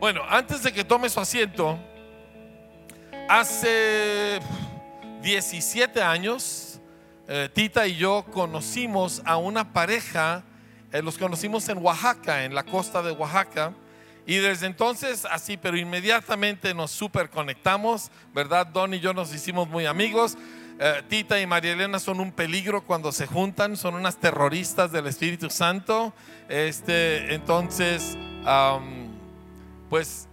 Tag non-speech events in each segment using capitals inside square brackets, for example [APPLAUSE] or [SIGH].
Bueno, antes de que tome su asiento, hace 17 años, eh, Tita y yo conocimos a una pareja, eh, los conocimos en Oaxaca, en la costa de Oaxaca. Y desde entonces, así, pero inmediatamente nos super conectamos, ¿verdad? Don y yo nos hicimos muy amigos. Eh, Tita y María Elena son un peligro cuando se juntan, son unas terroristas del Espíritu Santo. Este, entonces, pues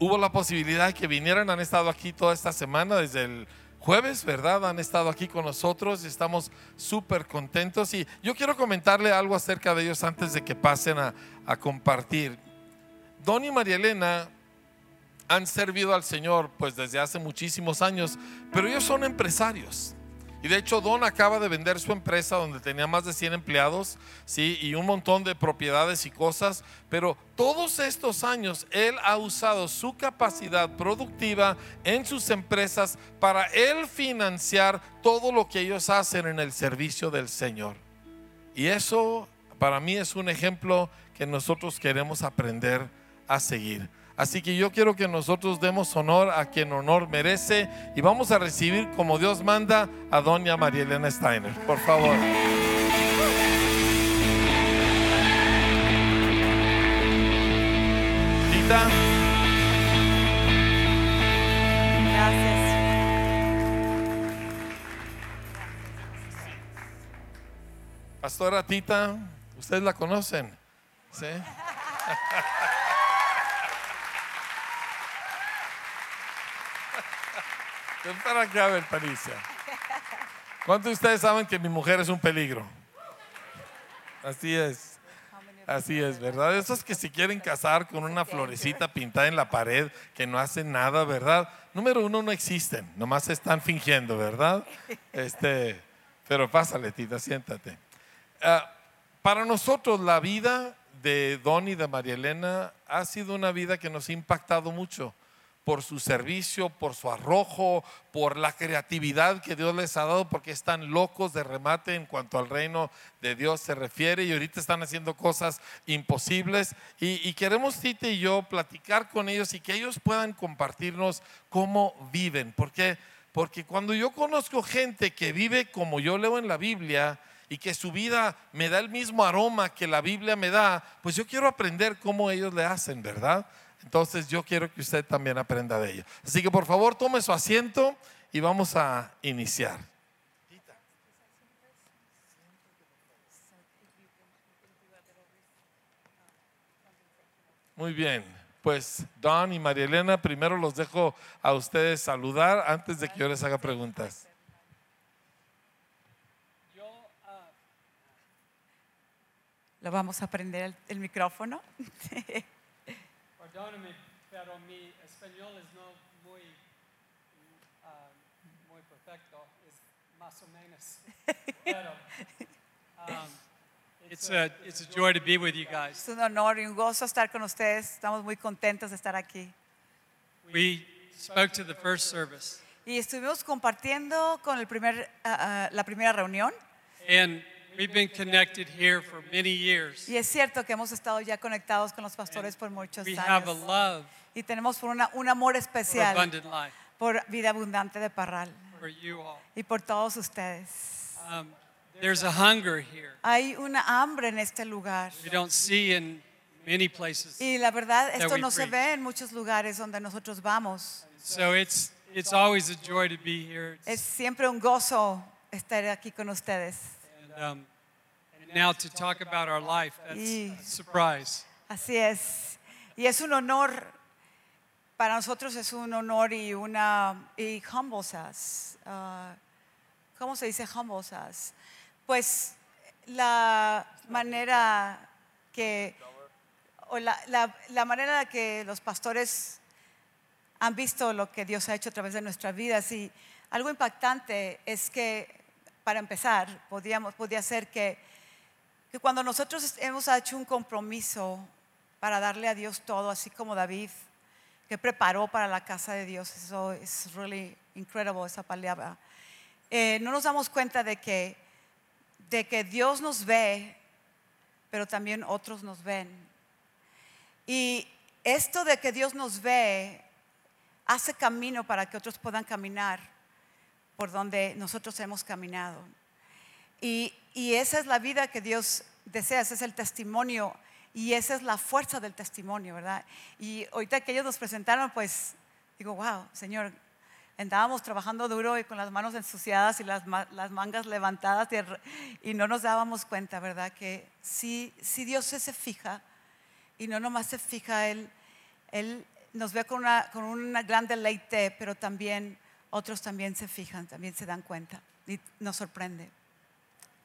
hubo la posibilidad de que vinieran, han estado aquí toda esta semana, desde el jueves, ¿verdad? Han estado aquí con nosotros y estamos súper contentos. Y yo quiero comentarle algo acerca de ellos antes de que pasen a, a compartir. Don y María Elena han servido al Señor pues desde hace muchísimos años, pero ellos son empresarios. Y de hecho Don acaba de vender su empresa donde tenía más de 100 empleados, sí, y un montón de propiedades y cosas, pero todos estos años él ha usado su capacidad productiva en sus empresas para él financiar todo lo que ellos hacen en el servicio del Señor. Y eso para mí es un ejemplo que nosotros queremos aprender a seguir. Así que yo quiero que nosotros demos honor a quien honor merece y vamos a recibir como Dios manda a doña María Elena Steiner. Por favor. Tita, Gracias. Pastora Tita, ustedes la conocen. ¿Sí? [LAUGHS] Ven para acá, a ver, Patricia. ¿Cuántos de ustedes saben que mi mujer es un peligro? Así es. Así es, ¿verdad? Esos que se quieren casar con una florecita pintada en la pared que no hacen nada, ¿verdad? Número uno, no existen, nomás están fingiendo, ¿verdad? Este, pero pásale, tita, siéntate. Ah, para nosotros la vida de Don y de María Elena ha sido una vida que nos ha impactado mucho por su servicio, por su arrojo, por la creatividad que Dios les ha dado, porque están locos de remate en cuanto al reino de Dios se refiere y ahorita están haciendo cosas imposibles. Y, y queremos, Tita y yo, platicar con ellos y que ellos puedan compartirnos cómo viven. Porque, porque cuando yo conozco gente que vive como yo leo en la Biblia, y que su vida me da el mismo aroma que la Biblia me da, pues yo quiero aprender cómo ellos le hacen, ¿verdad? Entonces yo quiero que usted también aprenda de ello. Así que por favor tome su asiento y vamos a iniciar. Muy bien, pues Don y María Elena, primero los dejo a ustedes saludar antes de que yo les haga preguntas. Lo vamos a prender el, el micrófono. [LAUGHS] Perdóname, pero mi español es no muy, ah, muy perfecto, es más o menos. [LAUGHS] Pero, um, it's, a, it's a joy to be with you guys. Es un honor y un gozo estar con ustedes. Estamos muy contentos de estar aquí. We spoke to the first service, Y estuvimos compartiendo con el primer, ah, ah, la primera reunión. and we've been connected here for many years. Y es cierto que hemos estado ya conectados con los pastores por muchos We have a años. love Y tenemos por una, un amor for especial abundant life por vida abundante de Parral for you all. y por todos ustedes. Um, there's a hunger here Hay una hambre en este lugar. we don't see in many places. Y la verdad, that esto we no se preach. ve en muchos lugares donde nosotros vamos. So it's, it's always a joy to be here. It's- Es siempre un gozo estar aquí con ustedes. And, um, and now to talk about our life, that's Y- a surprise. Así es. Y es un honor, para nosotros es un honor y una, y humbles us. Ah, ¿Cómo se dice humbles us? Pues la manera que, o la, la- la manera que los pastores han visto lo que Dios ha hecho a través de nuestras vidas. Y algo impactante es que, para empezar, podía ser que, que cuando nosotros hemos hecho un compromiso para darle a Dios todo, así como David, que preparó para la casa de Dios, eso es really incredible esa palabra. Eh, no nos damos cuenta de que, de que Dios nos ve, pero también otros nos ven. Y esto de que Dios nos ve hace camino para que otros puedan caminar por donde nosotros hemos caminado. Y, y esa es la vida que Dios desea, ese es el testimonio y esa es la fuerza del testimonio, ¿verdad? Y ahorita que ellos nos presentaron, pues digo, wow, Señor, andábamos trabajando duro y con las manos ensuciadas y las, las mangas levantadas y, y no nos dábamos cuenta, ¿verdad? Que sí, sí Dios se, se fija y no nomás se fija, Él, él nos ve con una, con una gran deleite, pero también otros también se fijan, también se dan cuenta y nos sorprende.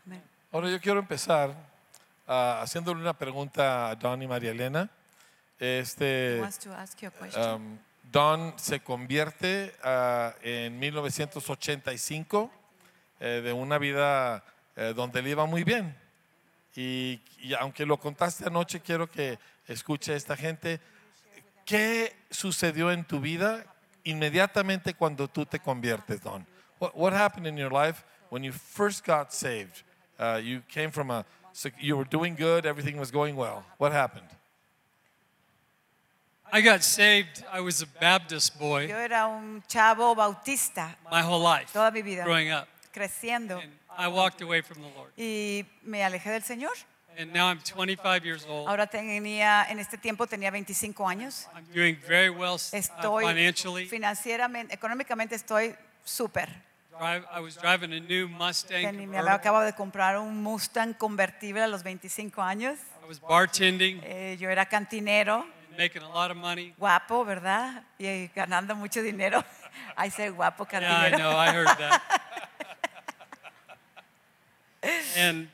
Amén. Ahora yo quiero empezar ah, haciéndole una pregunta a Don y María Elena. Este, a um, Don se convierte ah, en 1985 eh, de una vida eh, donde le iba muy bien. Y, y aunque lo contaste anoche, quiero que escuche esta gente. ¿Qué sucedió en tu vida inmediatamente cuando tú te conviertes, Don? What, what happened in your life when you first got saved? Uh, you came from a, so you were doing good, everything was going well. What happened? I got saved. I was a Baptist boy Yo era un chavo bautista my whole life, toda mi vida, growing up. creciendo, And I walked away from the Lord. y me alejé del Señor. And now I'm 25 years old. Ahora tenía, en este tiempo tenía 25 años. I'm doing very well uh, Estoy financially. financieramente, económicamente estoy súper. I was driving a new Mustang. Me acabo de comprar un Mustang convertible a los 25 años. I was bartending, Eh, yo era cantinero, making a lot of money. guapo, ¿verdad? Y ganando mucho dinero. [LAUGHS] Ay, ser guapo cantinero. Yeah, I know. I heard that. [LAUGHS] and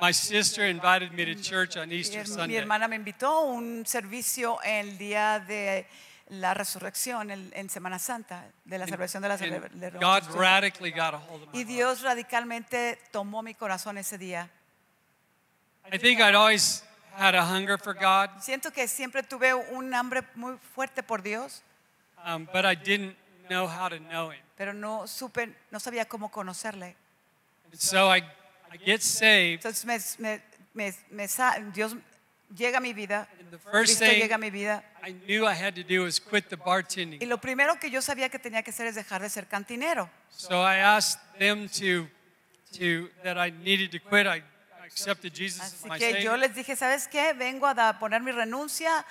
my sister invited me to church on Easter her- mi Sunday. hermana me invitó a un servicio el día de la resurrección, el- en Semana Santa, de la celebración de la And cele- de la God resurrección. radically got a hold of my heart. Dios radicalmente tomó mi corazón ese día. I think I'd always had a hunger for God, Siento que siempre tuve un hambre muy fuerte por Dios, um, but I didn't know how to know Him. pero no supe, no sabía cómo conocerle. And so I, I get saved, Entonces me, me- me- me sa- Dios llega a mi vida, and the first Cristo thing llega a mi vida. I knew I had to do was quit the Y bartending. lo primero que yo sabía que tenía que hacer es dejar de ser cantinero. So I asked them to, to that I needed to quit. I I accepted Jesus as Así my que yo Savior. les dije, ¿sabes qué? Vengo a da- poner mi renuncia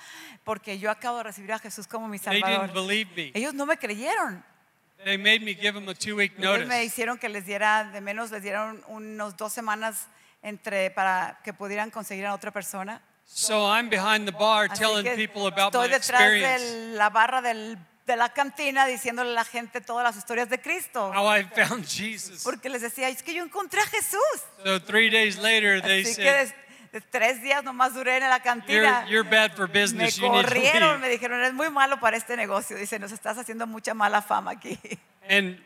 porque yo acabo de recibir a Jesús como mi They Salvador. didn't believe me. Ellos no me creyeron. They made me give them a two-week Ellos me hicieron que les diera, de menos les dieron unos dos semanas entre, para que pudieran conseguir a otra persona. So I'm behind the bar Así telling que people about my estoy detrás experience, de la barra del- de la cantina diciéndole a la gente todas las historias de Cristo. how I found Jesus. Porque les decía, es que yo encontré a Jesús. So three days later, they Así que said, des- tres días nomás duré en la you're, cantina. you're bad for Me business. You need to corrieron, me dijeron, eres muy malo para este negocio. Dice, nos estás haciendo mucha mala fama aquí. And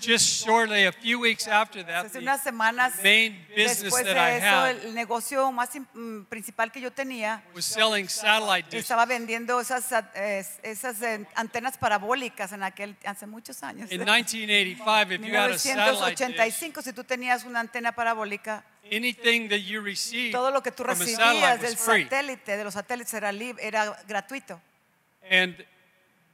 just shortly, a few weeks after that, Hace unas semanas main business después that I de eso, had el negocio más im- mm, principal que yo tenía, was selling satellite dishes. estaba vendiendo esas, es- esas eh, antenas parabólicas en aquel, hace muchos años. In 1985, if you had a satellite dish, 1985, si tú tenías una antena parabólica, anything that you received todo lo que tú from a recibías satellite del was free. satélite, de los satélites era, lib- era gratuito. And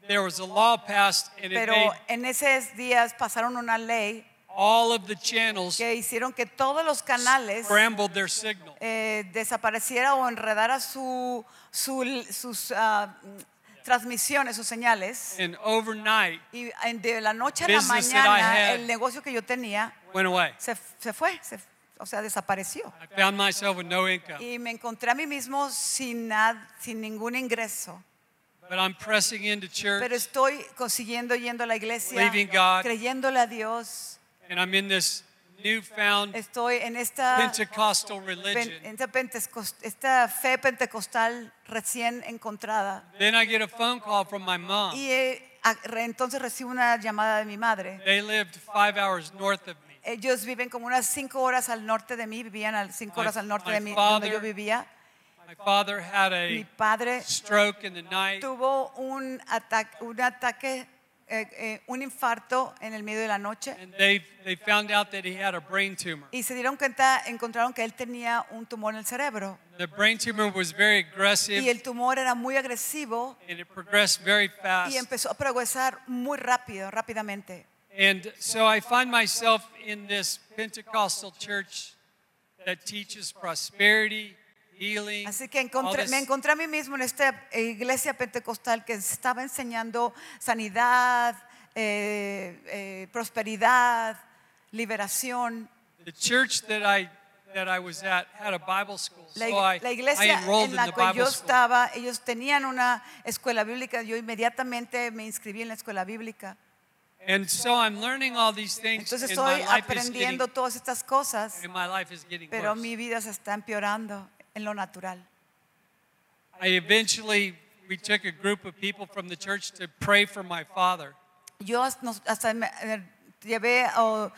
there was a law passed, and it Pero made en esos días pasaron una ley all of the channels que hicieron que todos los canales scrambled their signal. eh, desapareciera o enredara su, su- sus ah, transmisiones, sus señales. And overnight, Y en- de la noche a la Business that I mañana, had- el negocio que yo tenía went away. se, se fue, se- o sea, desapareció. I found myself with no income. Y me encontré a mí mismo sin, nada, sin ningún ingreso. But I'm pressing into church, Pero estoy consiguiendo yendo a la iglesia, Believing God. creyéndole a Dios. and I'm in this newfound Estoy en esta, Pentecostal religion. en esta pentecos- esta fe pentecostal recién encontrada. Then I get a phone call from my mom. Y eh, a- re- entonces recibo una llamada de mi madre. They lived five hours north of me. Ellos viven como unas cinco horas al norte de mí, vivían cinco My- horas al norte my de mí, donde yo vivía. My father had Mi a padre stroke in the night. tuvo un ataque, un ataque eh, eh, un infarto en el medio de la noche and they, they found out that he had a brain tumor. y se dieron cuenta, encontraron que él tenía un tumor en el cerebro. The brain tumor was very aggressive Y el tumor era muy agresivo and it progressed very fast. y empezó a progresar muy rápido, rápidamente. And so I find myself in this Pentecostal church that teaches prosperity, healing. Así que encontré- me encontré a mí mismo en esta iglesia pentecostal que estaba enseñando sanidad, eh, eh, prosperidad, liberación. The church that I that I was at had a Bible school, La, so I, la I iglesia enrolled en la que yo estaba, ellos tenían una escuela bíblica, yo inmediatamente me inscribí en la escuela bíblica. And so I'm learning all these things, Entonces estoy aprendiendo getting, todas estas cosas, pero mi vida se está empeorando en lo natural. I eventually we took a group of people from the church to pray for my father. Yo hasta me- llevé o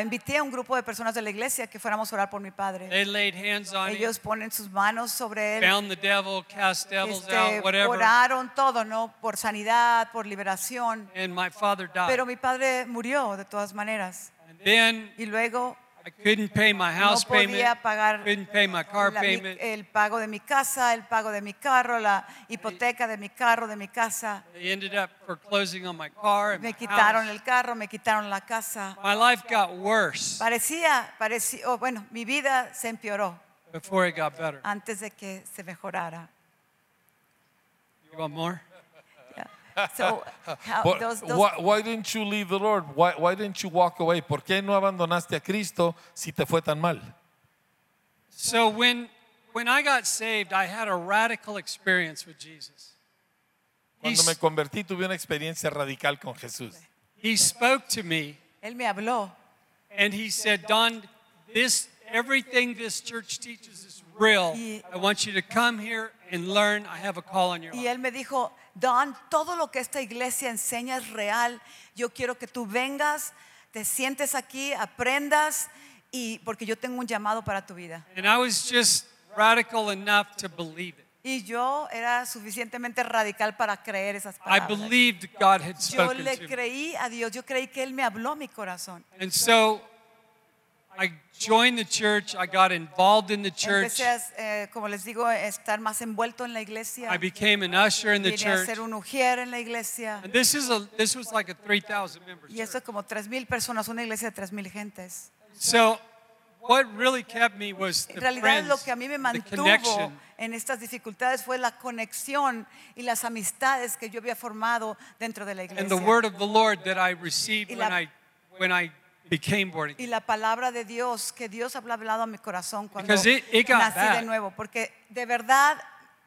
invité a un grupo de personas de la iglesia que fuéramos a orar por mi padre. They laid hands on him, Ellos ponen sus manos sobre él, bound the devil, cast devils este, out, whatever. oraron todo, ¿no? Por sanidad, por liberación. And my father died. Pero mi padre murió de todas maneras. and then Y luego I couldn't pay my no house payment, podía pagar couldn't pay my car la- mi- payment. el pago de mi casa, el pago de mi carro, la hipoteca de mi carro, de mi casa. They ended up foreclosing on my car and Me my quitaron house. el carro, me quitaron la casa. My life got worse Parecía, parecía, oh, bueno, mi vida se empeoró before it got better. antes de que se mejorara. You want more? Yeah. So, how- Por- those- those- why, why didn't you leave the Lord? Why, why didn't you walk away? ¿Por qué no abandonaste a Cristo si te fue tan mal? So when when I got saved, I had a radical experience with Jesus. He, Cuando me convertí tuve una experiencia radical con Jesús. he spoke to me él me habló and he said, "Don, this everything this church teaches is real. I want you to come here and learn. I have a call on your y life." él me dijo, Don, todo lo que esta iglesia enseña es real. Yo quiero que tú vengas, te sientes aquí, aprendas, y porque yo tengo un llamado para tu vida. And I was just radical enough to believe it. Y yo era suficientemente radical para creer esas I palabras. believed God had Yo spoken le to me. creí a Dios, yo creí que Él me habló a mi corazón. And so I joined the church. I got involved in the church. Empecé, a, eh, como les digo, a estar más envuelto en la iglesia. I became an usher in the Vine a church. ser un ujier en la iglesia. And this is a this was like a 3,000 member Y church. es como tres personas, una iglesia de tres gentes. So what really kept me was the En realidad friends, lo que a mí me the mantuvo connection. en estas dificultades fue la conexión y las amistades que yo había formado dentro de la and the word of the Lord that I received Y when I when I became born Y again. la palabra de Dios, que Dios había hablado a mi corazón cuando Because it- it got nací de bad. nuevo, porque de verdad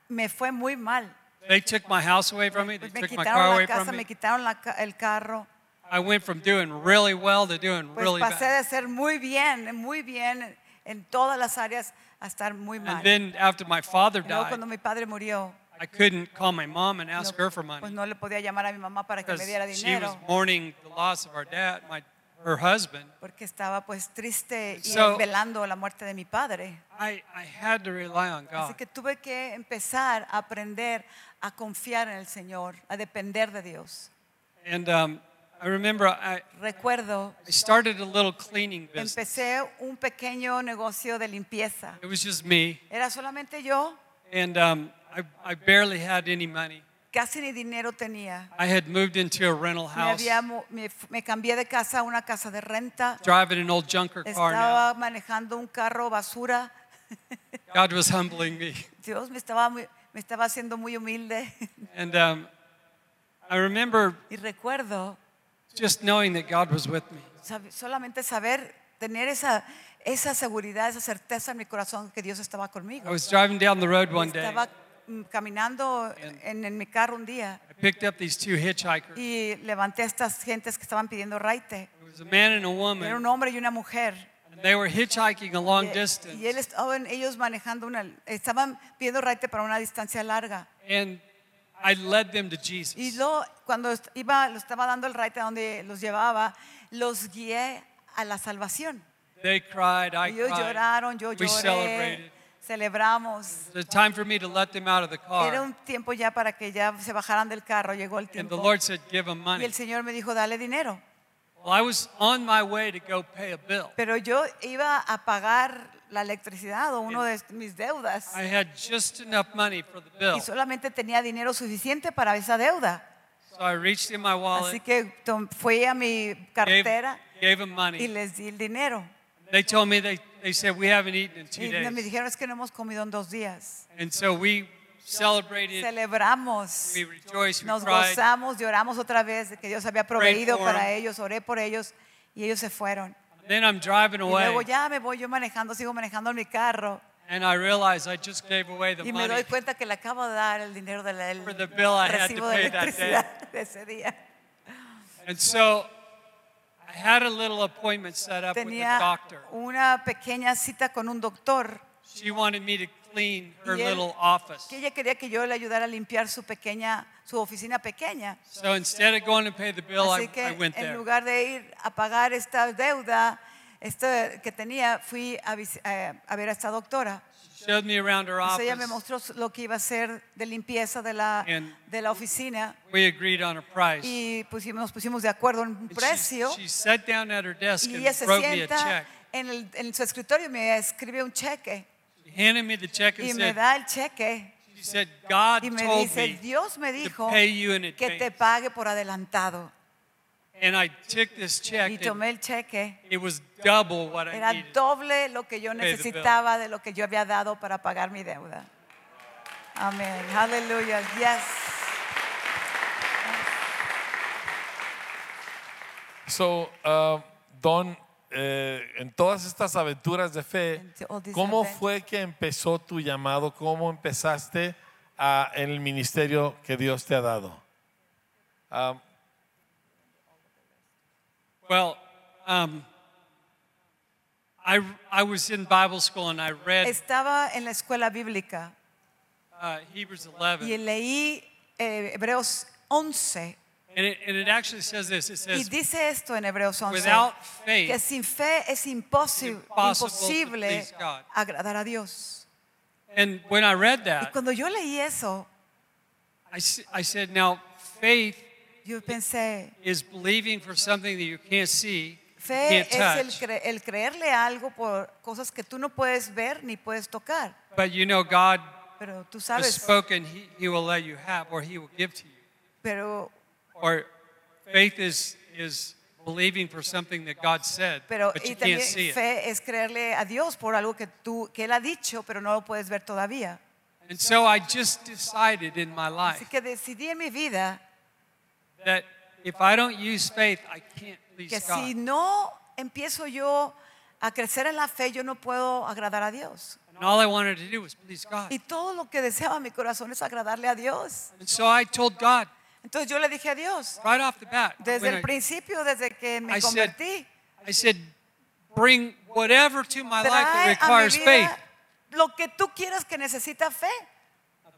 me fue muy mal. They took my house away from me. They Pues me took my car quitaron away la casa, from me me. quitaron la ca- el carro. I went from doing really well to doing Pues really pasé bad. de ser muy bien, muy bien en todas las áreas a estar muy mal. And then after my father Y luego died, cuando mi padre murió, I couldn't call my mom and no, ask her for pues money no le podía llamar a mi mamá para que because me diera she was dinero, mourning the loss of our dad, my her husband. porque estaba pues triste y So- velando la muerte de mi padre. I, I had to rely on Así God. que tuve que empezar a aprender a confiar en el Señor, a depender de Dios. And um, I remember I, Recuerdo, I started a little cleaning business. empecé un pequeño negocio de limpieza. It was just me, Era solamente yo, and um, I, I barely had any money. Casi ni dinero tenía. I had moved into a rental Me, house, había mu- me, me cambié de casa a una casa de renta. driving an old junker car now. Estaba manejando un carro basura. [LAUGHS] God was humbling me. Dios me estaba, muy- me estaba haciendo muy humilde. [LAUGHS] And um, I remember Y recuerdo just knowing that God was with me. sab- solamente saber, tener esa, esa seguridad, esa certeza en mi corazón que Dios estaba conmigo. I was driving down the road one day. Estaba caminando en, en mi carro un día I picked up these two hitchhikers. y levanté a estas gentes que estaban pidiendo raite. It was a man and a Era woman, un hombre y una mujer. and they were hitchhiking a long Y, distance. y él estaban ellos manejando una, estaban pidiendo raite para una distancia larga. And I led them to Y Jesus. luego, cuando est- iba, lo estaba dando el raite a donde los llevaba, los guié a la salvación. They cried, I Ellos cried. lloraron, yo We lloré, celebrated. Celebramos. It's time for me to let them out of the Era car. un tiempo ya para que ya se bajaran del carro, llegó el And the tiempo. Lord said, Give them Y money. el Señor me dijo, dale dinero. Well, I was on my way to go pay a bill. Pero yo iba a pagar la electricidad o uno de mis deudas. I had just enough money for the bill. Y solamente tenía dinero suficiente para esa deuda. So I reached in my Así wallet, que tom- fui a mi gave, cartera gave them y money. les di el dinero. They told me they, they said, We haven't eaten in two Y me dijeron, es que no hemos comido en dos días. And so we celebrated, Celebramos, we rejoiced, we nos cried. gozamos, lloramos otra vez de que Dios había proveído for para them. ellos, oré por ellos y ellos se fueron. Then I'm driving Y luego away, ya me voy yo manejando, sigo manejando en mi carro and I realized I just gave away the y me doy money. cuenta que le acabo de dar el dinero del el For the bill I had to recibo de pay that electricidad [LAUGHS] de ese día. And so I had a little appointment set up with the Tenía doctor. una pequeña cita con un doctor She wanted me to clean her little office. que ella quería que yo le ayudara a limpiar su pequeña, su oficina pequeña. So instead of going to pay the bill, I, Así que I went en there. lugar de ir a pagar esta deuda esta que tenía, fui a, eh, a ver a esta doctora. She showed me around her office. ella me mostró lo que iba a hacer de limpieza de la, And- de la oficina We agreed on a price. y pusimos, nos pusimos de acuerdo en un And precio. She, sat down at her desk Y and ella se sienta en, el- en su escritorio y me escribe un cheque. She handed me the check and Y me said, da el cheque. she said, God Y me told dice, me Dios me to dijo pay you in que te pague por adelantado. And I took this check Y tomé el cheque. it was double what I Era needed. doble lo que yo pay the bill. necesitaba de lo que yo había dado para pagar mi deuda. Amén. Aleluya. Yes. So, uh, Don, eh, en todas estas aventuras de fe, Into all these ¿cómo adventures. fue que empezó tu llamado? ¿Cómo empezaste a- en el ministerio que Dios te ha dado? Um, Well, um, I, I was in Bible school and I read Estaba en la escuela bíblica uh, Hebrews y leí eh, Hebreos 11 And it, and it actually says this it y says, dice esto en Hebreos 11 without que faith, sin fe es imposi- Impossible to imposible please God. agradar a Dios. and when I read Y that, cuando yo leí eso, I, s- I said, now faith yo pensé, is believing for something that you can't see, Fe can't es el, touch, cre- el creerle algo por cosas que tú no puedes ver ni puedes tocar. but you know God Pero tú has sabes, spoken, he, he will let you have, or He will give to you. pero, Or faith is, is believing for something that God said, pero but y you también can't see it. fe es creerle a Dios por algo que tú que él ha dicho, pero no lo puedes ver todavía. And so I just decided in my Así life que decidí en mi vida that if I don't use faith, I can't please que si God. no empiezo yo a crecer en la fe, yo no puedo agradar a Dios. And all I wanted to do was please God. Y todo lo que deseaba mi corazón es agradarle a Dios. And so I told God Entonces yo le dije a Dios, right off the bat, desde when el I- principio, desde que me I said, convertí, I said, bring whatever to my life that trae a mi requires faith. vida lo que tú quieras que necesita fe.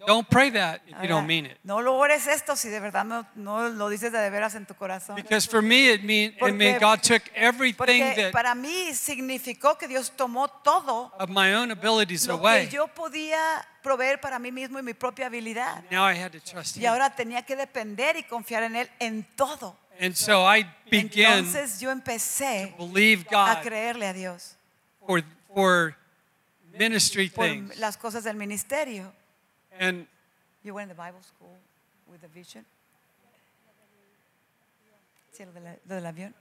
Don't pray that if you don't mean it. No lo ores esto si de verdad no, no lo dices de, veras en tu corazón. Because for me, it mean, it mean God took everything that para mí significó que Dios tomó todo of my own abilities lo que away. yo podía proveer para mí mismo y mi propia habilidad. Now I had to trust Y Him. ahora tenía que depender y confiar en Él en todo. And so I began Entonces yo empecé to believe a God creerle a Dios for, for ministry por things. las cosas del ministerio. And You went the Bible school with a vision. Sí, lo, de la- lo del avión.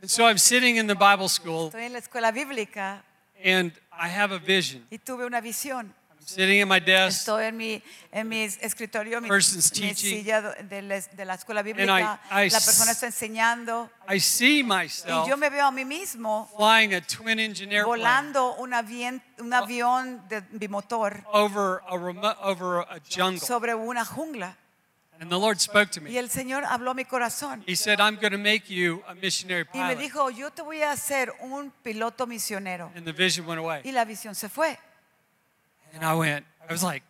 And so I'm sitting in the Bible school Estoy en la escuela bíblica and I have a vision. y tuve una visión. I'm sitting in my desk Estoy en mi, en mi escritorio, mi, Person's mi teaching. silla de, la- de la escuela I- bíblica. I la persona está enseñando I see y myself yo me veo a mí mismo flying a twin engine airplane volando un avión, un oh. avión de bimotor over a remote, over a jungle. sobre una jungla. And the Lord spoke to Y me. el Señor habló a mi corazón He said, I'm going to make you a missionary y me pilot. dijo, yo te voy a hacer un piloto misionero. And the vision went Y away. la visión se fue. And I went, I was like,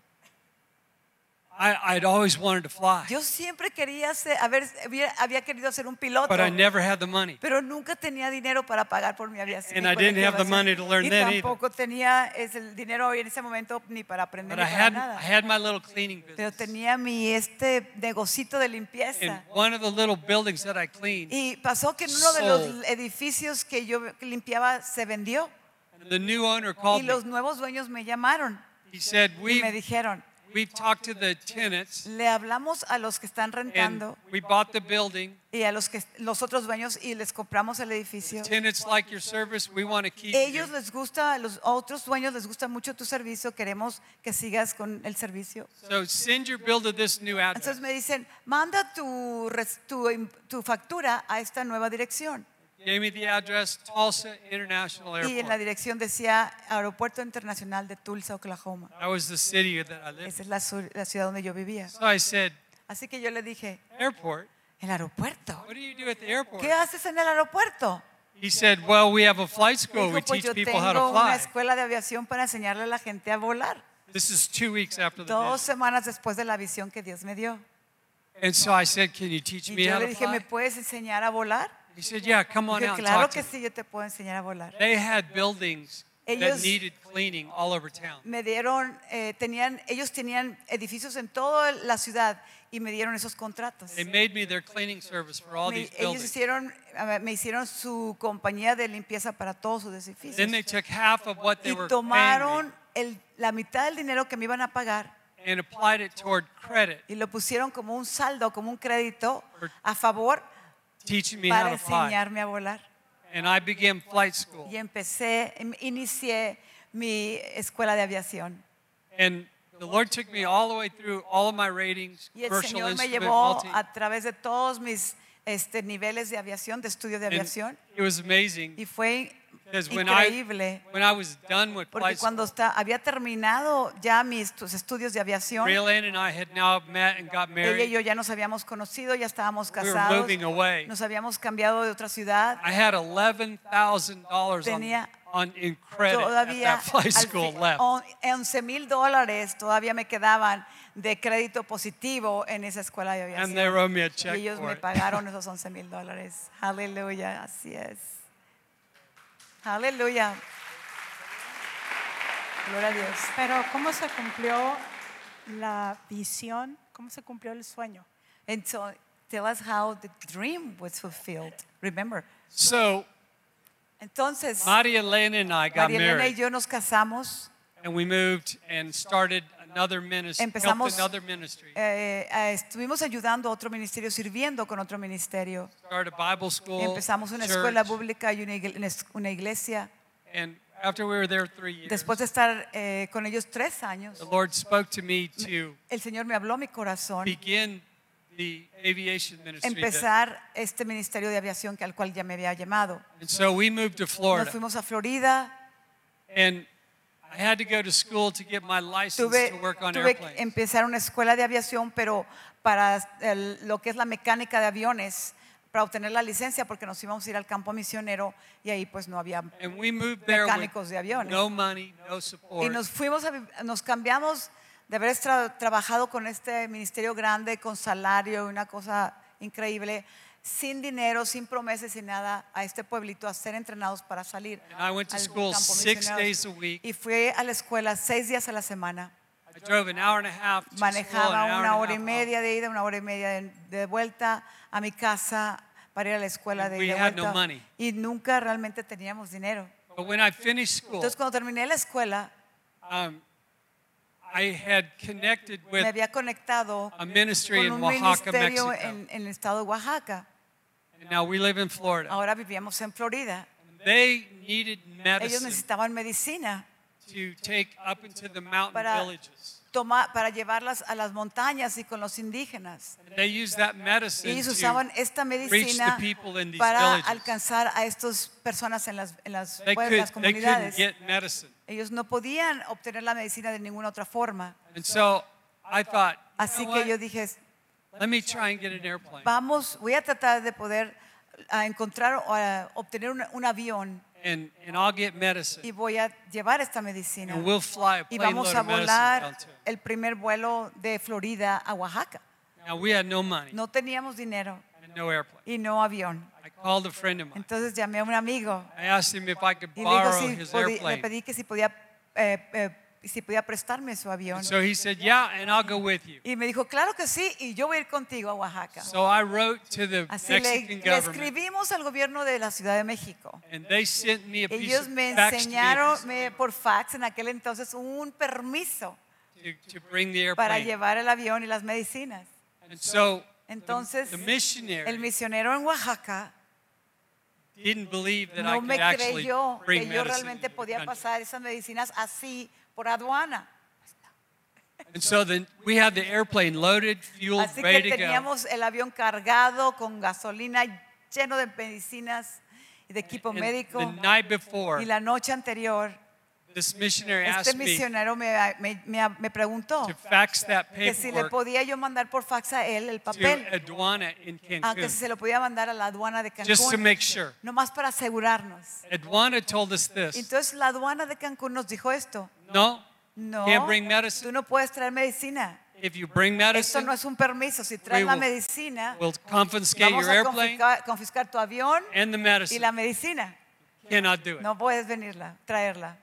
I, I'd always wanted to fly, Yo siempre quería ser, haber, había, había querido ser un piloto, but I never had the money. pero nunca tenía dinero para pagar por mi aviación. And I didn't have the money to learn y then either. tampoco tenía el dinero en ese momento ni para aprender But ni I para had, nada. I had my little cleaning pero business. tenía mi este negocito de And limpieza. one of the little buildings that I cleaned, Y pasó que en uno de los edificios que yo limpiaba se vendió the new owner y called me. los nuevos dueños me llamaron He said, y me dijeron, we've talked to the tenants le hablamos a los que están and rentando we bought the building. y a los que los otros dueños y les compramos el edificio. Tenants like your service. We want to keep Ellos you. les gusta, a los otros dueños les gusta mucho tu servicio, queremos que sigas con el servicio. So send your bill to this new address. Entonces me dicen, manda tu, tu, tu factura a esta nueva dirección. Gave me the address, Tulsa International Y en la Airport. dirección decía Aeropuerto Internacional de Tulsa, Oklahoma. That was the city that I lived Esa es la, ciudad donde yo vivía. So I said, Así que yo le dije, airport? ¿el aeropuerto? What do you do at the airport? ¿Qué haces en el aeropuerto? He said, well, we have a flight school. Dijo, We pues teach people how to tengo una fly. escuela de aviación para enseñarle a la gente a volar. This is two weeks after the Dos visit. semanas después de la visión que Dios me dio. And so I said, can you teach Y me yo how le to dije, ¿me fly? puedes enseñar a volar? He said, yeah, come on out and claro talk que to me. sí, yo te puedo enseñar a volar. They had buildings that Ellos- needed cleaning all over town. Me dieron, eh, tenían, ellos tenían edificios en toda la ciudad y me dieron esos contratos. They made me their cleaning service for all Me- these ellos buildings. hicieron, me su compañía de limpieza para todos sus Then edificios. they took half of what they Y were paying tomaron me el- la mitad del dinero que me iban a pagar and applied it toward credit, y lo pusieron como un saldo, como un crédito a favor teaching me how para to fly. enseñarme a volar. And I began flight school. Y empecé, em- inicié mi escuela de aviación. And the Lord took me all the way through all of my ratings, Y el commercial Señor me instrument, llevó multi. a través de todos mis este, niveles de aviación, de estudio de And aviación. it was amazing Y fue because when I, increíble. when I was done with Porque cuando está- había terminado ya mis tus estudios de aviación, Raylene and I had now met and got ella y yo ya nos habíamos conocido, ya estábamos We were casados, moving away. nos habíamos cambiado de otra ciudad. I had $11,000 on, Tenía on in credit at Todavía that [LAUGHS] flight school left. on- 11 mil dólares todavía me quedaban de crédito positivo en esa escuela de And they aviación. wrote me a Y check ellos for me it. pagaron [LAUGHS] esos 11 mil dólares. Aleluya, así es. Aleluya. Gloria a Dios. Pero ¿cómo se cumplió la visión? ¿Cómo se cumplió el sueño? And so tell us how the dream was fulfilled. Remember. So Entonces, Maria Elena and I got María Elena y married, yo nos casamos. and we moved and started another ministry, Empezamos- another ministry. eh, eh, estuvimos ayudando a otro ministerio, sirviendo con otro ministerio. Started a Bible school, Empezamos una church, escuela pública y una igle- una iglesia. and after we were there three years, Después de estar eh, con ellos tres años, the Lord spoke to me to el Señor me habló mi corazón begin the aviation ministry. that- empezar este ministerio de aviación que al cual ya me había llamado. and so we moved to Nos Florida, fuimos a Florida, and tuve, to work on tuve que empezar una escuela de aviación, pero para el- lo que es la mecánica de aviones, para obtener la licencia, porque nos íbamos a ir al campo misionero y ahí pues no había And we moved there with mecánicos de aviones. no money, no Y support. nos fuimos, a nos cambiamos de haber tra- trabajado con este ministerio grande, con salario, una cosa increíble, sin dinero, sin promesas, sin nada, a este pueblito a ser entrenados para salir. And I went to al school campo six misionero. days a week. Y fui a la escuela seis días a la semana. I drove an hour and a half to school, an Manejaba hour and una hora y half home. media de ida, una hora y media de, de vuelta a mi casa para ir a la escuela And de we ida y had no vuelta. money. Y nunca realmente teníamos dinero. But when I finished school, Entonces cuando terminé la escuela, um, I had connected me with había conectado a ministry con in un Oaxaca, ministerio Mexico. en, en el estado de Oaxaca. And now we live in Florida. Ahora vivíamos en Florida. They needed Ellos medicine necesitaban medicina to take up into the mountain Para- villages. toma- para llevarlas a las montañas y con los indígenas. And they used that Y medicine ellos to usaban esta medicina para villages. alcanzar a estas personas en las, en las, They, pueblos, las could, they couldn't comunidades. get medicine. Ellos no podían obtener la medicina de ninguna otra forma. And so I thought, you Así know que what? yo dije, let me try and get an airplane. vamos, voy a tratar de poder a encontrar o a obtener un, un avión and, and I'll get medicine. y voy a llevar esta medicina. And we'll fly a Y vamos a volar el primer vuelo de Florida a Oaxaca. Now we had no money No teníamos dinero and no airplane. y no avión. I called a friend of mine. Entonces llamé a un amigo I asked him if I could y le, digo si his podí- le airplane. pedí que si podía, eh, eh, si podía prestarme su avión. So he said, Yeah, and I'll go with you. Y me dijo, claro que sí, y yo voy a ir contigo a Oaxaca. So I wrote to the Así le, Mexican le escribimos al gobierno de la Ciudad de México. and they sent me a piece Ellos of me faxed enseñaron me- por fax en aquel entonces un permiso to, to bring the para llevar el avión y las medicinas. And so the- Entonces, the, missionary el misionero en Oaxaca didn't believe that I no could me actually creyó bring que yo realmente the podía pasar esas medicinas así por aduana. And so then we had the airplane loaded, fueled, Así que ready to go. teníamos el avión cargado con gasolina, lleno de medicinas y de equipo And médico. the night before, Y la noche anterior, this missionary este asked misionero me, me- me- me preguntó to fax that que si le podía yo mandar por fax a él el papel, a que si se lo podía mandar a la aduana de just to Cancún, make sure. nomás para asegurarnos. Aduana told us this. Entonces la aduana de Cancún nos dijo esto, No, no, Can't bring tú medicine. no puedes traer medicina. if you bring Esto medicine, no es un permiso. Si traes la medicina, we'll confiscate vamos your a confiscar, confiscar tu avión and the y medicine. la medicina. Cannot do it. No puedes venirla, traerla.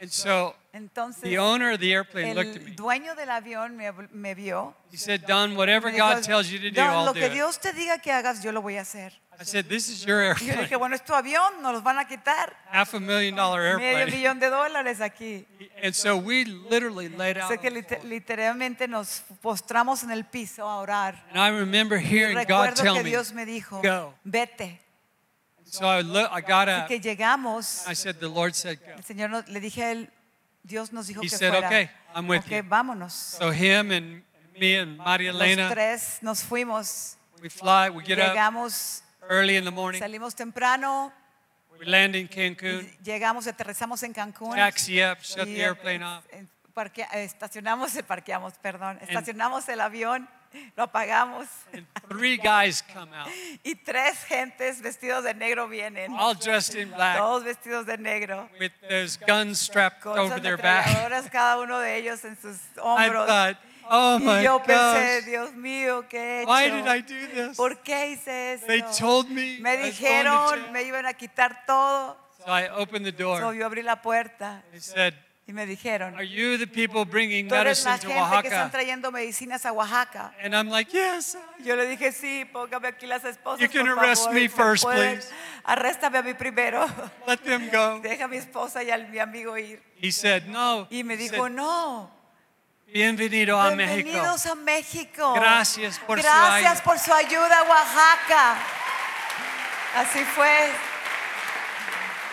And so Entonces, the owner of the airplane looked at el me. dueño del avión me, me vio. He said, Don, whatever Me dijo, God tells you to do, "Don, I'll lo do que it. Dios te diga que hagas, yo lo voy a hacer. I said, This is your Y yo airplane. bueno, es tu avión, nos los van a quitar. Half a million dollar Medio airplane. millón de dólares aquí. And so we literally laid out. Sé on the floor. literalmente nos postramos en el piso a orar. And I remember hearing God Recuerdo tell que me. Dios me dijo, "Go." vete. So I, look, I got Así up. que llegamos, I said, The Lord said, Go. el Señor nos- le dije a él, Dios nos dijo He que said, fuera. "Okay, I'm with Ok, you." vámonos. So him and me and Maria Los Elena, tres nos fuimos, we fly, we get up llegamos, early in the morning. salimos temprano, We land in Cancun, llegamos, aterrizamos en Cancún. taxi up, shut y, the airplane off. eh, parquea- eh, estacionamos, eh, [LAUGHS] parqueamos, perdón, estacionamos el avión, [LAUGHS] lo apagamos And three guys come out, [LAUGHS] y tres gentes vestidos de negro vienen, all dressed in black, todos vestidos de negro, with those guns strapped con over their back. cada uno de ellos en sus [LAUGHS] I hombros. thought, oh y my yo pensé, gosh, Dios mío, ¿qué he hecho? why did I do this? ¿Por qué hice eso? They told me Me dijeron, me iban a quitar todo. So I opened the So, door. yo abrí la puerta They said, y me dijeron, Are you the people bringing tú eres la medicine to gente que están Oaxaca? trayendo medicinas a Oaxaca. And I'm like, Yes. Yo le dije, sí, póngame aquí las esposas, You can por arrest favor, me ¿me first, pueden? please. Arréstame a mí primero. [LAUGHS] Let them go. Deja a mi esposa y a mi amigo ir. He said, No. Y me He dijo, said, no, Bienvenido a México. bienvenidos a México. Gracias por su Gracias ayuda. por su ayuda Oaxaca. Así fue.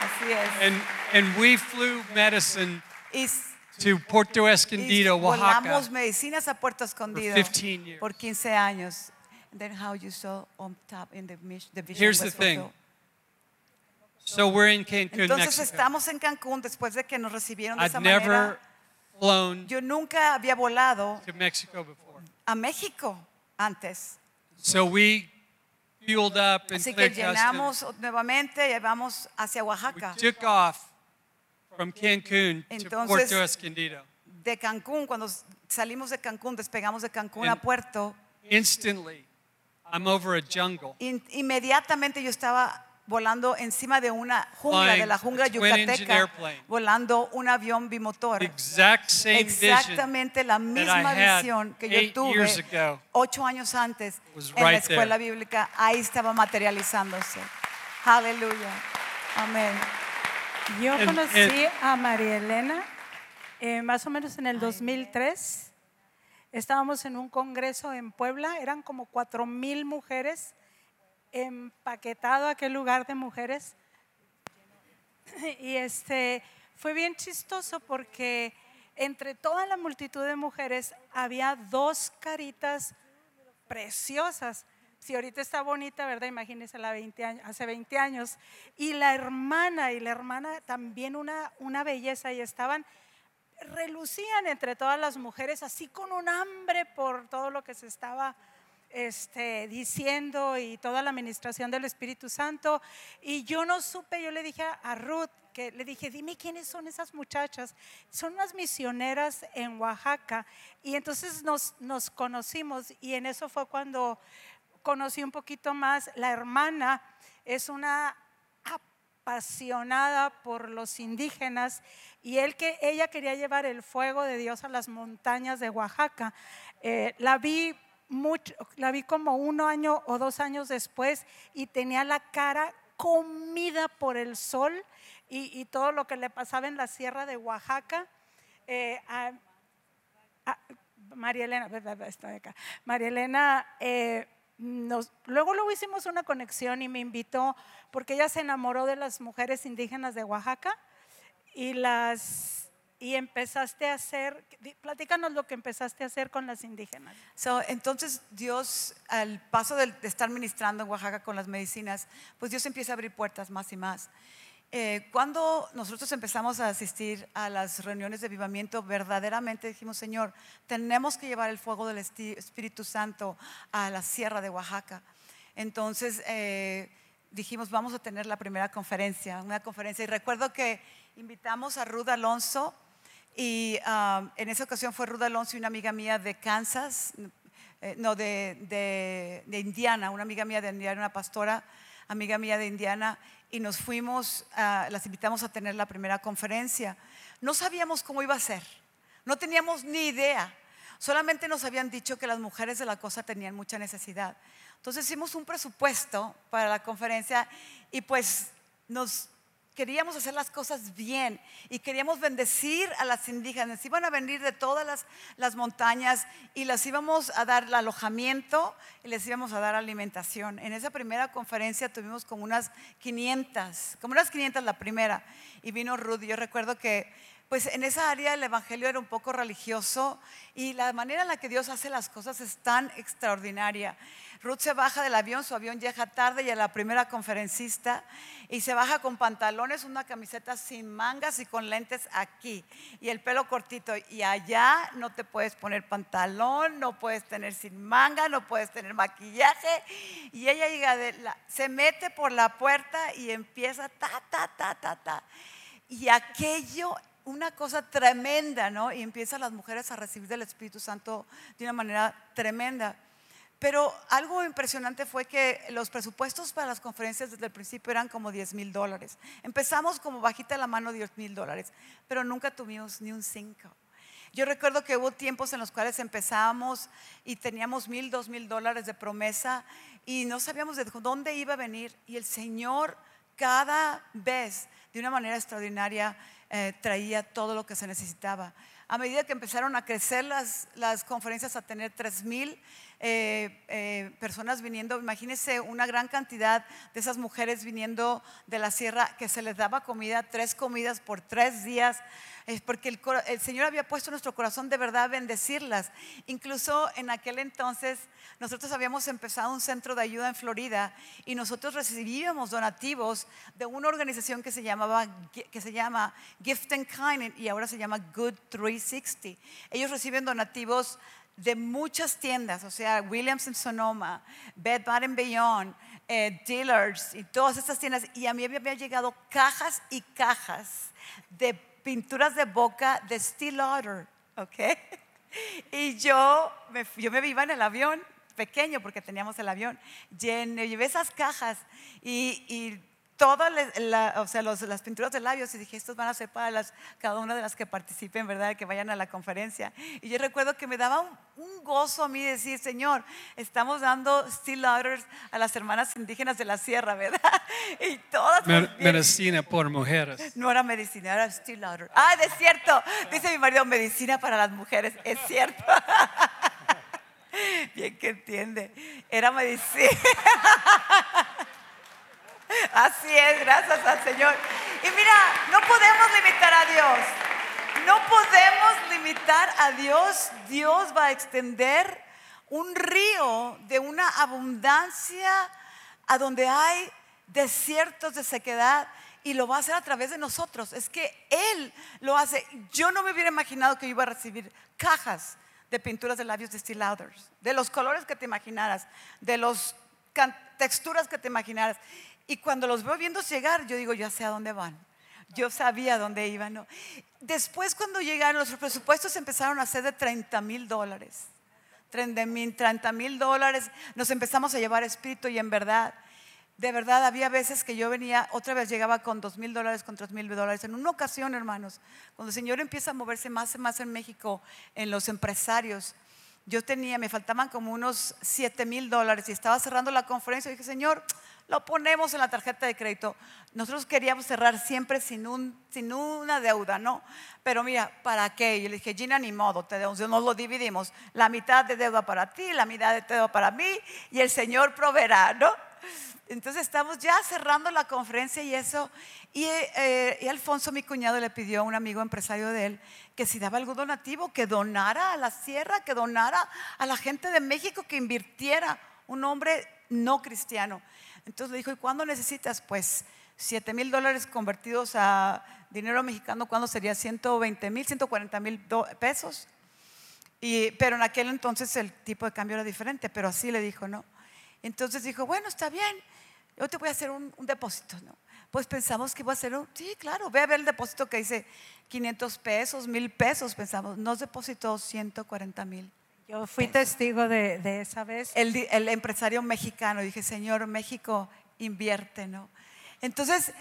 Así es. And, and we flew medicine Y, s- to Puerto Escondido, Oaxaca. medicinas a Puerto Escondido 15 years. por 15 años. And then how you saw on top in the, mis- the vision Here's was the thing. fulfilled. So we're in Cancun, Entonces Mexico. estamos en Cancún después de que nos recibieron de I'd esa never manera. flown Yo nunca había volado to Mexico before. a México antes. So we fueled up and Así que cleared customs. llenamos nuevamente y vamos hacia We Oaxaca. took off from Cancun to Entonces- Puerto Escondido. De Cancún, cuando salimos de Cancún, despegamos de Cancún a And- Puerto, Instantly, I'm over a jungle. in- inmediatamente yo estaba volando encima de una jungla, Flying de la jungla a twin-engine yucateca, airplane. volando un avión bimotor. The exact same vision Exactamente la misma had visión que yo eight years tuve ago ocho años antes was en la right escuela there. bíblica, ahí estaba materializándose. Aleluya. Amén. Yo En- conocí en- a María Elena eh, más o menos en el 2003. Estábamos en un congreso en Puebla, eran como cuatro mil mujeres, empaquetado aquel lugar de mujeres. Y este fue bien chistoso porque entre toda la multitud de mujeres había dos caritas preciosas. Si ahorita está bonita, ¿verdad? Imagínense la 20 años, hace 20 años. Y la hermana, y la hermana también una, una belleza, y estaban, relucían entre todas las mujeres, así con un hambre por todo lo que se estaba este, diciendo y toda la administración del Espíritu Santo. Y yo no supe, yo le dije a Ruth, que le dije, dime quiénes son esas muchachas. Son unas misioneras en Oaxaca. Y entonces nos, nos conocimos y en eso fue cuando conocí un poquito más. La hermana es una apasionada por los indígenas y él que ella quería llevar el fuego de Dios a las montañas de Oaxaca. Eh, la vi mucho, la vi como un año o dos años después y tenía la cara comida por el sol y, todo lo que le pasaba en la sierra de Oaxaca. Eh, María Elena, está acá. María Elena, eh, luego luego hicimos una conexión y me invitó porque ella se enamoró de las mujeres indígenas de Oaxaca y las y empezaste a hacer, platícanos lo que empezaste a hacer con las indígenas. entonces Dios, al paso de, estar ministrando en Oaxaca con las medicinas, pues Dios empieza a abrir puertas más y más. Eh, cuando nosotros empezamos a asistir a las reuniones de avivamiento, verdaderamente dijimos, Señor, tenemos que llevar el fuego del Espíritu Santo a la sierra de Oaxaca. Entonces eh, dijimos, vamos a tener la primera conferencia, una conferencia. Y recuerdo que invitamos a Ruth Alonso, y um, en esa ocasión fue Ruth Alonso y una amiga mía de Kansas, eh, no, de, de, Indiana, una amiga mía de Indiana, una pastora, amiga mía de Indiana, y nos fuimos, las invitamos a tener la primera conferencia. No sabíamos cómo iba a ser, no teníamos ni idea, solamente nos habían dicho que las mujeres de la cosa tenían mucha necesidad. Entonces hicimos un presupuesto para la conferencia y pues nos queríamos hacer las cosas bien y queríamos bendecir a las indígenas. Iban a venir de todas las, las, montañas y las íbamos a dar el alojamiento y les íbamos a dar alimentación. En esa primera conferencia tuvimos como unas 500, como unas 500 la primera. Y vino Rudy. Yo recuerdo que pues en esa área el evangelio era un poco religioso y la manera en la que Dios hace las cosas es tan extraordinaria. Ruth se baja del avión, su avión llega tarde y a la primera conferencista y se baja con pantalones, una camiseta sin mangas y con lentes aquí y el pelo cortito. Y allá no te puedes poner pantalón, no puedes tener sin manga, no puedes tener maquillaje. Y ella llega se mete por la puerta y empieza ta, ta, ta, ta, ta. Y aquello una cosa tremenda, ¿no? Y empiezan las mujeres a recibir del Espíritu Santo de una manera tremenda. Pero algo impresionante fue que los presupuestos para las conferencias desde el principio eran como 10 mil dólares. Empezamos como bajita la mano 10 mil dólares, pero nunca tuvimos ni un cinco. Yo recuerdo que hubo tiempos en los cuales empezamos y teníamos mil, dos mil dólares de promesa y no sabíamos de dónde iba a venir. Y el Señor cada vez, de una manera extraordinaria, eh, traía todo lo que se necesitaba. A medida que empezaron a crecer las, las conferencias, a tener 3 mil eh, eh, personas viniendo, imagínense una gran cantidad de esas mujeres viniendo de la sierra que se les daba comida, tres comidas por tres días, es porque el, Señor había puesto nuestro corazón de verdad a bendecirlas. Incluso en aquel entonces nosotros habíamos empezado un centro de ayuda en Florida y nosotros recibíamos donativos de una organización que se, llamaba, que se llama Gift and Kind y ahora se llama Good 360. Ellos reciben donativos de muchas tiendas, o sea, Williams en Sonoma, Bed Bath Beyond, eh, Dealers y todas estas tiendas. Y a mí me habían llegado cajas y cajas de pinturas de boca de Steel Lauder, ¿ok? [LAUGHS] Y yo me, yo me iba en el avión pequeño porque teníamos el avión, lleno, llevé esas cajas y, y todas o sea, las pinturas de labios y dije, estos van a ser para las, cada una de las que participen, ¿verdad? Que vayan a la conferencia. Y yo recuerdo que me daba un, gozo a mí decir, Señor, estamos dando still lauders a las hermanas indígenas de la sierra, ¿verdad? [LAUGHS] Y todas. medicina por mujeres. No era medicina, era still lauder. Ah, es cierto. Dice mi marido, medicina para las mujeres. Es cierto. [LAUGHS] Bien que entiende. Era medicina. [LAUGHS] [LAUGHS] Así es, gracias al Señor. Y mira, no podemos limitar a Dios. No podemos limitar a Dios. Dios va a extender un río de una abundancia a donde hay desiertos de sequedad y lo va a hacer a través de nosotros. Es que Él lo hace. Yo no me hubiera imaginado que iba a recibir cajas de pinturas de labios de Steel Lauders, de los colores que te imaginaras, de las texturas que te imaginaras. Y cuando los veo viendo llegar, yo digo, ya sé a dónde van. Yo sabía dónde iban. ¿no? Después cuando llegaron, los presupuestos empezaron a ser de 30 mil dólares. 30 mil dólares. Nos empezamos a llevar espíritu y en verdad de verdad había veces que yo venía, otra vez llegaba con dos mil dólares, con tres mil dólares. En una ocasión, hermanos, cuando el Señor empieza a moverse más y más en México, en los empresarios, yo tenía, me faltaban como unos siete mil dólares y estaba cerrando la conferencia y dije, Señor, lo ponemos en la tarjeta de crédito. Nosotros queríamos cerrar siempre sin, un, sin una deuda, ¿no? Pero mira, ¿para qué? Yo le dije, Gina, ni modo, te nos lo dividimos. La mitad de deuda para ti, la mitad de deuda para mí y el Señor proveerá, ¿no? Entonces estamos ya cerrando la conferencia y eso. Eh, y, Alfonso, mi cuñado, le pidió a un amigo empresario de él que si daba algún donativo, que donara a la sierra, que donara a la gente de México, que invirtiera. Un hombre no cristiano. Entonces le dijo, ¿y cuándo necesitas? Pues 7 mil dólares convertidos a dinero mexicano, ¿cuándo sería? 120 mil, 140 mil pesos. Y, pero en aquel entonces el tipo de cambio era diferente, pero así le dijo, ¿no? Entonces dijo, bueno, está bien yo te voy a hacer un, depósito, ¿no? Pues pensamos que iba a ser un, sí, claro, ve a ver el depósito que dice 500 pesos, 1000 pesos, pensamos, nos depositó 140 mil. Yo fui testigo de, esa vez. El, empresario mexicano, dije, Señor, México invierte, ¿no? Entonces,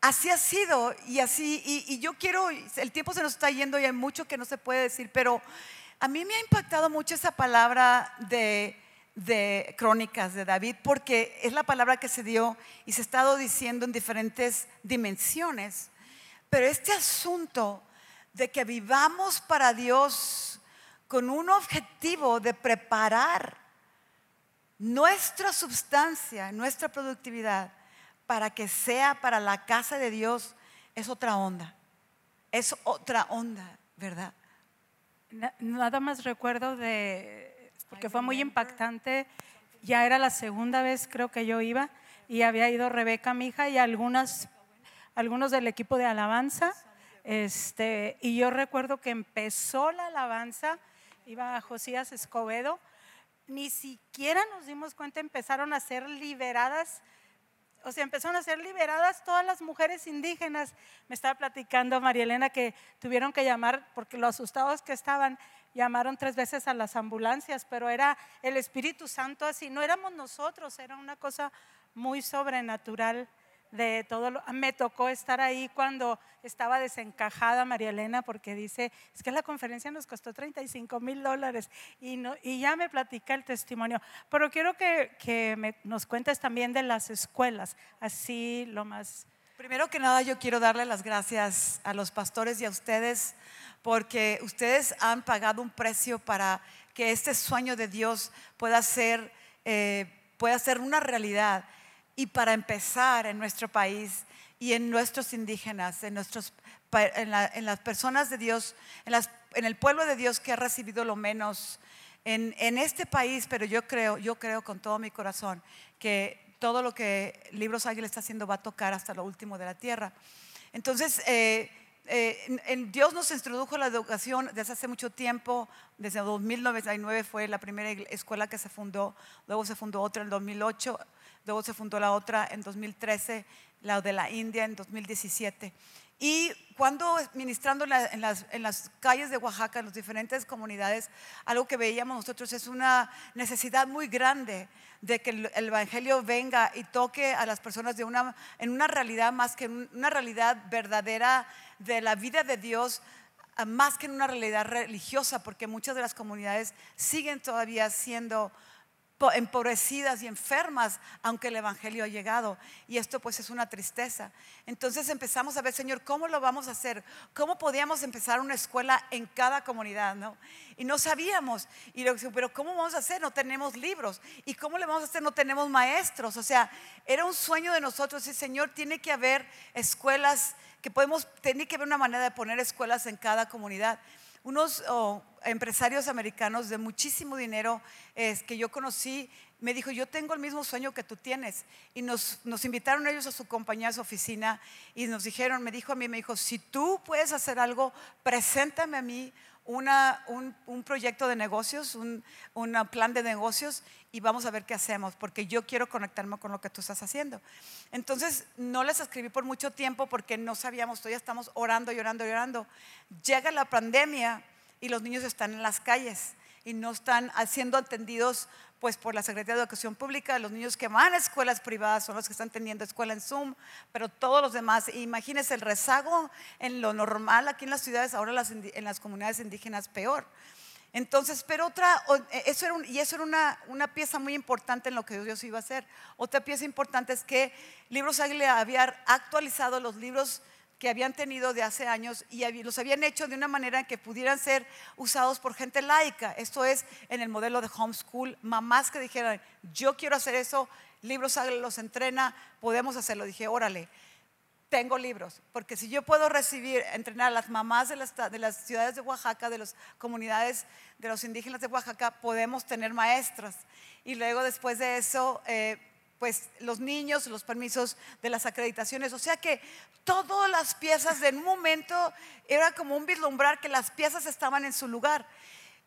así ha sido y así, y, y yo quiero, el tiempo se nos está yendo y hay mucho que no se puede decir, pero a mí me ha impactado mucho esa palabra de de Crónicas de David, porque es la palabra que se dio y se ha estado diciendo en diferentes dimensiones. Pero este asunto de que vivamos para Dios con un objetivo de preparar nuestra sustancia, nuestra productividad, para que sea para la casa de Dios, es otra onda. Es otra onda, ¿verdad? Nada más recuerdo de porque fue muy impactante. Ya era la segunda vez creo que yo iba y había ido Rebeca, mi hija, y algunas, algunos del equipo de alabanza. Este, y yo recuerdo que empezó la alabanza, iba Josías Escobedo, ni siquiera nos dimos cuenta, empezaron a ser liberadas, o sea, empezaron a ser liberadas todas las mujeres indígenas. Me estaba platicando María Elena que tuvieron que llamar, porque lo asustados que estaban, llamaron tres veces a las ambulancias, pero era el Espíritu Santo así, no éramos nosotros, era una cosa muy sobrenatural de todo lo, me tocó estar ahí cuando estaba desencajada María Elena porque dice, es que la conferencia nos costó 35 mil dólares y, no, y ya me platica el testimonio, pero quiero que, que nos cuentes también de las escuelas, así lo más... Primero que nada yo quiero darle las gracias a los pastores y a ustedes porque ustedes han pagado un precio para que este sueño de Dios pueda ser, eh, pueda ser una realidad. Y para empezar en nuestro país y en nuestros indígenas, en, nuestros, en, las personas de Dios, en, las, en, el pueblo de Dios que ha recibido lo menos en, en, este país, pero yo creo, yo creo con todo mi corazón que todo lo que Libros Águila está haciendo va a tocar hasta lo último de la tierra. Entonces, eh, eh, en, Dios nos introdujo la educación desde hace mucho tiempo, desde 2099 fue la primera escuela que se fundó, luego se fundó otra en 2008, luego se fundó la otra en 2013, la de la India en 2017. Y cuando ministrando en, las, en, las, calles de Oaxaca, en las diferentes comunidades, algo que veíamos nosotros es una necesidad muy grande de que el, Evangelio venga y toque a las personas en una realidad más que una realidad verdadera de la vida de Dios más que en una realidad religiosa, porque muchas de las comunidades siguen todavía siendo empobrecidas y enfermas, aunque el Evangelio ha llegado. Y esto pues es una tristeza. Entonces empezamos a ver, Señor, ¿cómo lo vamos a hacer? ¿Cómo podíamos empezar una escuela en cada comunidad? ¿no? Y no sabíamos. Y lo pero ¿cómo vamos a hacer? No tenemos libros. ¿Y cómo le vamos a hacer? No tenemos maestros. O sea, era un sueño de nosotros. Y Señor, tiene que haber escuelas que podemos, tiene que haber una manera de poner escuelas en cada comunidad. Unos empresarios americanos de muchísimo dinero es, que yo conocí me dijo, yo tengo el mismo sueño que tú tienes. Y nos, nos, invitaron ellos a su compañía, a su oficina, y nos dijeron, me dijo a mí, me dijo, si tú puedes hacer algo, preséntame a mí una, un, un proyecto de negocios, un, un plan de negocios y vamos a ver qué hacemos, porque yo quiero conectarme con lo que tú estás haciendo. Entonces, no les escribí por mucho tiempo porque no sabíamos, todavía estamos orando, llorando, llorando. Llega la pandemia y los niños están en las calles y no están siendo atendidos pues por la Secretaría de Educación Pública, los niños que van a escuelas privadas son los que están teniendo escuela en Zoom, pero todos los demás, imagínense el rezago en lo normal aquí en las ciudades, ahora en las comunidades indígenas peor. Entonces, pero otra, eso era y eso era una, una, pieza muy importante en lo que Dios iba a hacer. Otra pieza importante es que Libros Águila había actualizado los libros que habían tenido de hace años y los habían hecho de una manera que pudieran ser usados por gente laica. Esto es en el modelo de homeschool. Mamás que dijeran, yo quiero hacer eso, libros los entrena, podemos hacerlo. Dije, órale, tengo libros, porque si yo puedo recibir, entrenar a las mamás de las, de las ciudades de Oaxaca, de las comunidades de los indígenas de Oaxaca, podemos tener maestras. Y luego después de eso... Eh, pues los niños, los permisos de las acreditaciones. O sea que todas las piezas de un momento era como un vislumbrar que las piezas estaban en su lugar.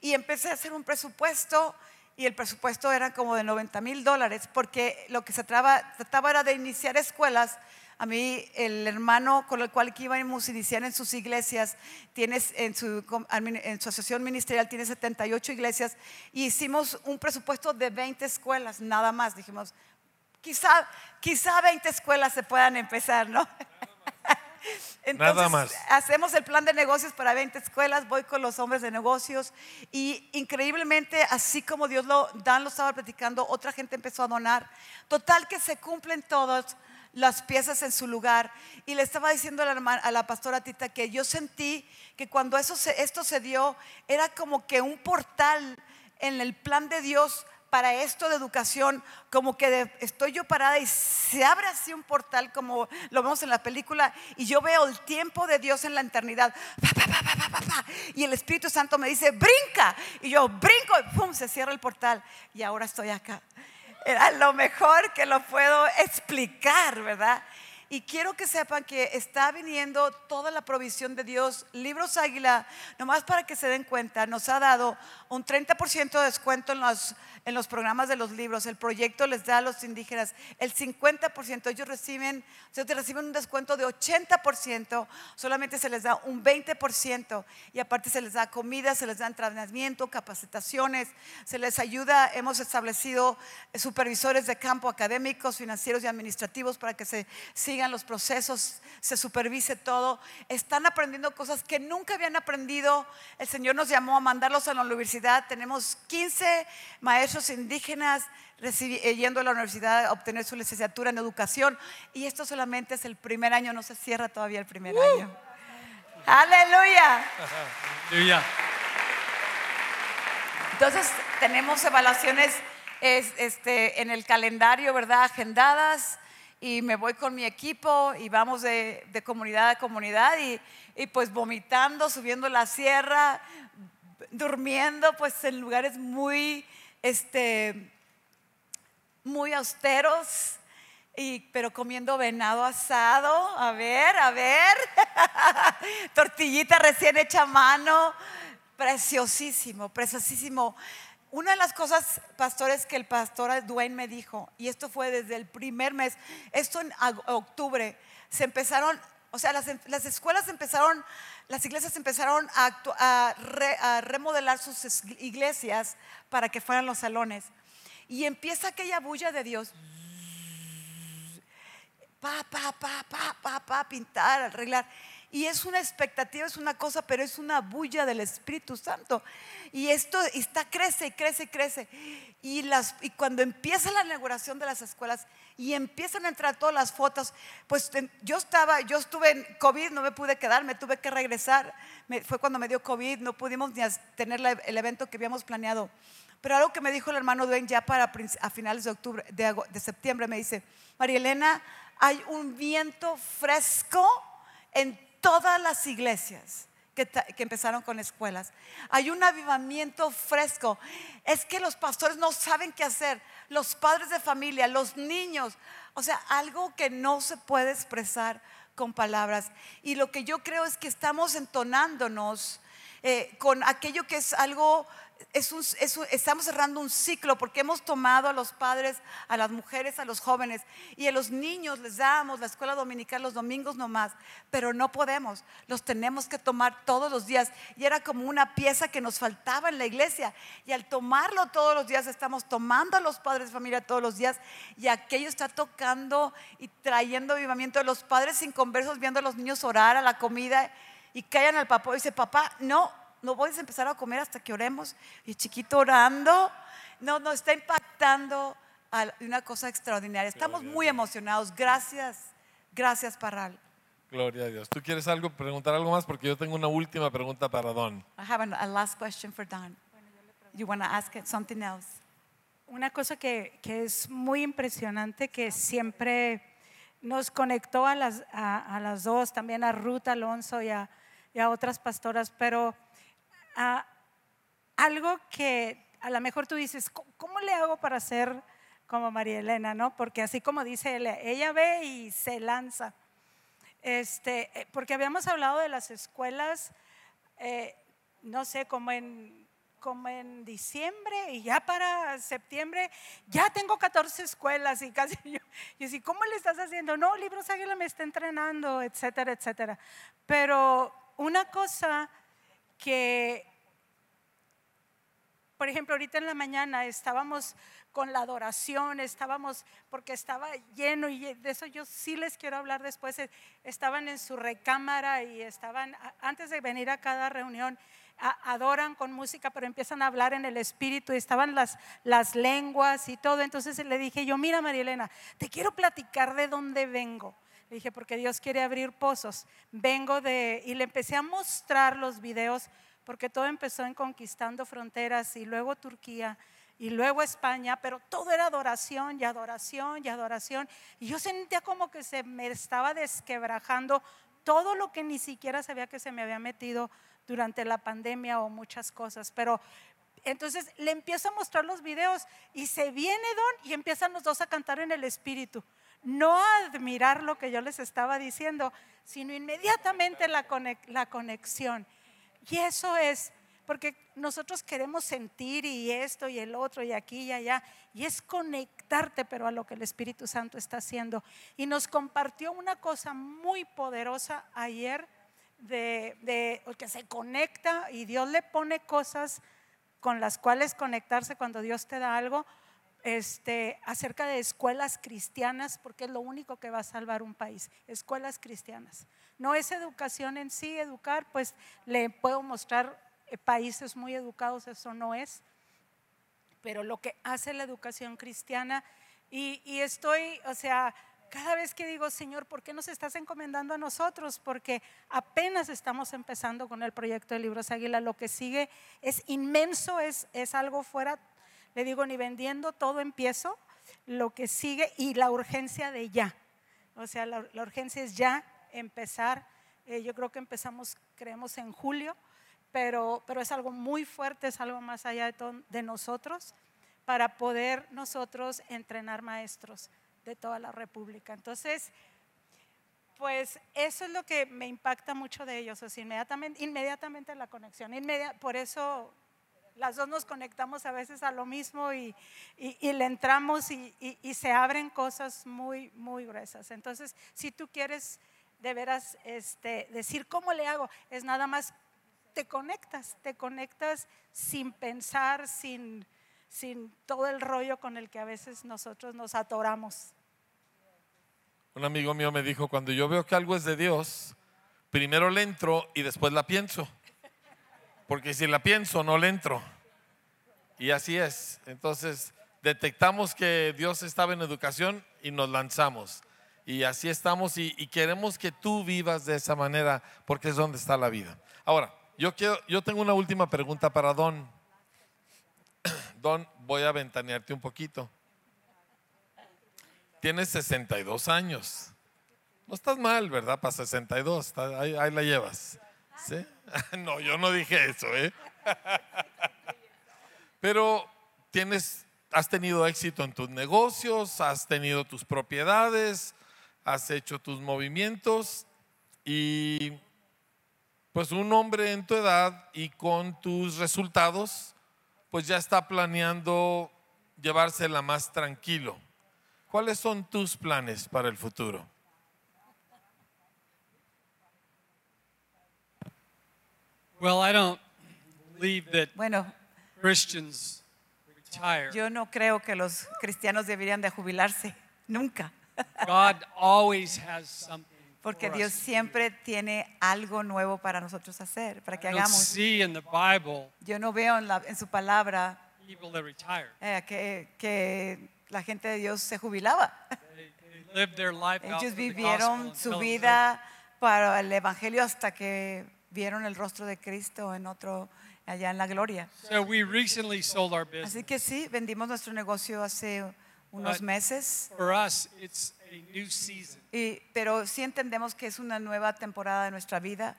Y empecé a hacer un presupuesto y el presupuesto era como de 90 mil dólares porque lo que se trataba, trataba era de iniciar escuelas. A mí el hermano con el cual íbamos a iniciar en sus iglesias, tiene, en, su, en asociación ministerial tiene 78 iglesias y hicimos un presupuesto de 20 escuelas, nada más. Dijimos, Quizá, quizá 20 escuelas se puedan empezar, ¿no? [LAUGHS] Entonces, Nada más. hacemos el plan de negocios para 20 escuelas, voy con los hombres de negocios y increíblemente, así como Dios lo, Dan lo estaba platicando, otra gente empezó a donar. Total que se cumplen todas las piezas en su lugar. Y le estaba diciendo a la, a la pastora Tita que yo sentí que cuando eso esto se dio, era como que un portal en el plan de Dios para esto de educación, como que estoy yo parada y se abre así un portal como lo vemos en la película y yo veo el tiempo de Dios en la eternidad. y el Espíritu Santo me dice, brinca. Y yo brinco y ¡pum! Se cierra el portal y ahora estoy acá. Era lo mejor que lo puedo explicar, ¿verdad? Y quiero que sepan que está viniendo toda la provisión de Dios. Libros Águila, nomás para que se den cuenta, nos ha dado un 30% de descuento en los, en los programas de los libros. El proyecto les da a los indígenas el 50%. Ellos reciben, o reciben un descuento de 80%, solamente se les da un 20%. Y aparte se les da comida, se les da entrenamiento, capacitaciones, se les ayuda. Hemos establecido supervisores de campo académicos, financieros y administrativos para que se sigan los procesos, se supervise todo. Están aprendiendo cosas que nunca habían aprendido. El Señor nos llamó a mandarlos a la universidad. Tenemos 15 maestros indígenas eh, yendo a la universidad a obtener su licenciatura en educación. Y esto solamente es el primer año, no se cierra todavía el primer uh. año. Aleluya. Aleluya. Entonces tenemos evaluaciones este, en el calendario, ¿verdad? Agendadas y me voy con mi equipo y vamos de, comunidad a comunidad y, y, pues vomitando, subiendo la sierra, durmiendo pues en lugares muy, este, muy austeros. Y, pero comiendo venado asado, a ver, a ver, [LAUGHS] tortillita recién hecha a mano, preciosísimo, preciosísimo. Una de las cosas, pastores, que el pastor Dwayne me dijo, y esto fue desde el primer mes, esto en octubre, se empezaron, o sea, las, escuelas empezaron, las iglesias empezaron a, remodelar sus iglesias para que fueran los salones. Y empieza aquella bulla de Dios. Pa, pa, pa, pa, pa, pa, pintar, arreglar. Y es una expectativa, es una cosa, pero es una bulla del Espíritu Santo. Y esto está, crece y crece y crece. Y, las, y cuando empieza la inauguración de las escuelas y empiezan a entrar todas las fotos, pues yo estaba, yo estuve en COVID, no me pude quedar, me tuve que regresar. fue cuando me dio COVID, no pudimos ni tener el evento que habíamos planeado. Pero algo que me dijo el hermano Dwayne ya para a finales de octubre, de, de septiembre, me dice, María Elena, hay un viento fresco en todas las iglesias que, empezaron con escuelas. Hay un avivamiento fresco. Es que los pastores no saben qué hacer. Los padres de familia, los niños. O sea, algo que no se puede expresar con palabras. Y lo que yo creo es que estamos entonándonos eh, con aquello que es algo estamos cerrando un ciclo porque hemos tomado a los padres, a las mujeres, a los jóvenes y a los niños les damos la escuela dominical los domingos nomás, pero no podemos, los tenemos que tomar todos los días y era como una pieza que nos faltaba en la iglesia y al tomarlo todos los días estamos tomando a los padres de familia todos los días y aquello está tocando y trayendo avivamiento de los padres inconversos viendo a los niños orar a la comida y callan al papá y dice, papá, no, no voy a empezar a comer hasta que oremos. Y chiquito orando, no, nos está impactando a una cosa extraordinaria. Estamos muy emocionados. Gracias, gracias Parral. Gloria a Dios. ¿Tú quieres algo, preguntar algo más? Porque yo tengo una última pregunta para Don. I have an- a last question for Don. You want to ask it something else? Una cosa que, que es muy impresionante, que siempre nos conectó a las, a, a las dos, también a Ruth Alonso y a, y a otras pastoras, pero algo que a lo mejor tú dices, "¿Cómo- ¿cómo le hago para ser como María Elena? ¿no? Porque así como dice ella, ella ve y se lanza. Este, eh, porque habíamos hablado de las escuelas, eh, no sé, como en, como en diciembre y ya para septiembre ya tengo 14 escuelas y casi [LAUGHS] yo, yo sí, ¿cómo le estás haciendo? No, Libros Águila me está entrenando, etcétera, etcétera. Pero una cosa que por ejemplo, ahorita en la mañana estábamos con la adoración, estábamos, porque estaba lleno, y de eso yo sí les quiero hablar después, eh, estaban en su recámara y estaban, antes de venir a cada reunión, adoran con música, pero empiezan a hablar en el espíritu, y estaban las, las lenguas y todo. Entonces le dije yo, mira María Elena, te quiero platicar de dónde vengo. Le dije, porque Dios quiere abrir pozos. Vengo de, y le empecé a mostrar los videos, porque todo empezó en Conquistando Fronteras y luego Turquía y luego España, pero todo era adoración y adoración y adoración. Y yo sentía como que se me estaba desquebrajando todo lo que ni siquiera sabía que se me había metido durante la pandemia o muchas cosas. Pero entonces le empiezo a mostrar los videos y se viene Don y empiezan los dos a cantar en el espíritu. No a admirar lo que yo les estaba diciendo, sino inmediatamente la, conexión. Y eso es, porque nosotros queremos sentir y esto y el otro y aquí y allá, y es conectarte, pero a lo que el Espíritu Santo está haciendo. Y nos compartió una cosa muy poderosa ayer de, de que se conecta y Dios le pone cosas con las cuales conectarse cuando Dios te da algo, este, acerca de escuelas cristianas, porque es lo único que va a salvar un país, escuelas cristianas. No es educación en sí, educar, pues le puedo mostrar eh, países muy educados, eso no es, pero lo que hace la educación cristiana, y, y estoy, o sea, cada vez que digo, Señor, ¿por qué nos estás encomendando a nosotros? Porque apenas estamos empezando con el proyecto de Libros Águila, lo que sigue es inmenso, es, es algo fuera, le digo, ni vendiendo, todo empiezo, lo que sigue y la urgencia de ya. O sea, la, la urgencia es ya empezar. Eh, yo creo que empezamos, creemos, en julio, pero, pero es algo muy fuerte, es algo más allá de, to- de nosotros, para poder nosotros entrenar maestros de toda la República. Entonces, pues eso es lo que me impacta mucho de ellos, sea, inmediatamente, inmediatamente la conexión, inmedia- por eso las dos nos conectamos a veces a lo mismo y, y- y le entramos y- y se abren cosas muy, muy gruesas. Entonces, si tú quieres de veras este, decir cómo le hago, es nada más te conectas, te conectas sin pensar, sin, sin todo el rollo con el que a veces nosotros nos atoramos. Un amigo mío me dijo, cuando yo veo que algo es de Dios, primero le entro y después la pienso. Porque si la pienso, no le entro. Y así es. Entonces, detectamos que Dios estaba en educación y nos lanzamos. Y así estamos y, queremos que tú vivas de esa manera porque es donde está la vida. Ahora, yo, quiero, yo tengo una última pregunta para Don. [CLEARS THROAT] Don, voy a ventanearte un poquito. Tienes 62 años. No estás mal, ¿verdad? Para 62, está- ahí, ahí la llevas. [LAUGHS] No, yo no dije eso, ¿eh? [LAUGHS] Pero tienes, has tenido éxito en tus negocios, has tenido tus propiedades, has hecho tus movimientos y pues un hombre en tu edad y con tus resultados, pues ya está planeando llevársela más tranquilo. ¿Cuáles son tus planes para el futuro? Well, I don't believe that Bueno, Christians retire. yo no creo que los cristianos deberían de jubilarse, nunca, God always has something. porque for Dios siempre tiene algo nuevo para nosotros hacer, para que I don't hagamos. see in the Bible Yo no veo en, la- en su palabra people that retire. eh, que, que la gente de Dios se jubilaba. They, they live their life out Ellos for the vivieron gospel su until vida para el Evangelio hasta que vieron el rostro de Cristo en otro, allá en la gloria. over. So we recently sold our business. Así que sí, vendimos nuestro negocio hace unos meses, For us, it's a new season. y, pero sí entendemos que es una nueva temporada de nuestra vida,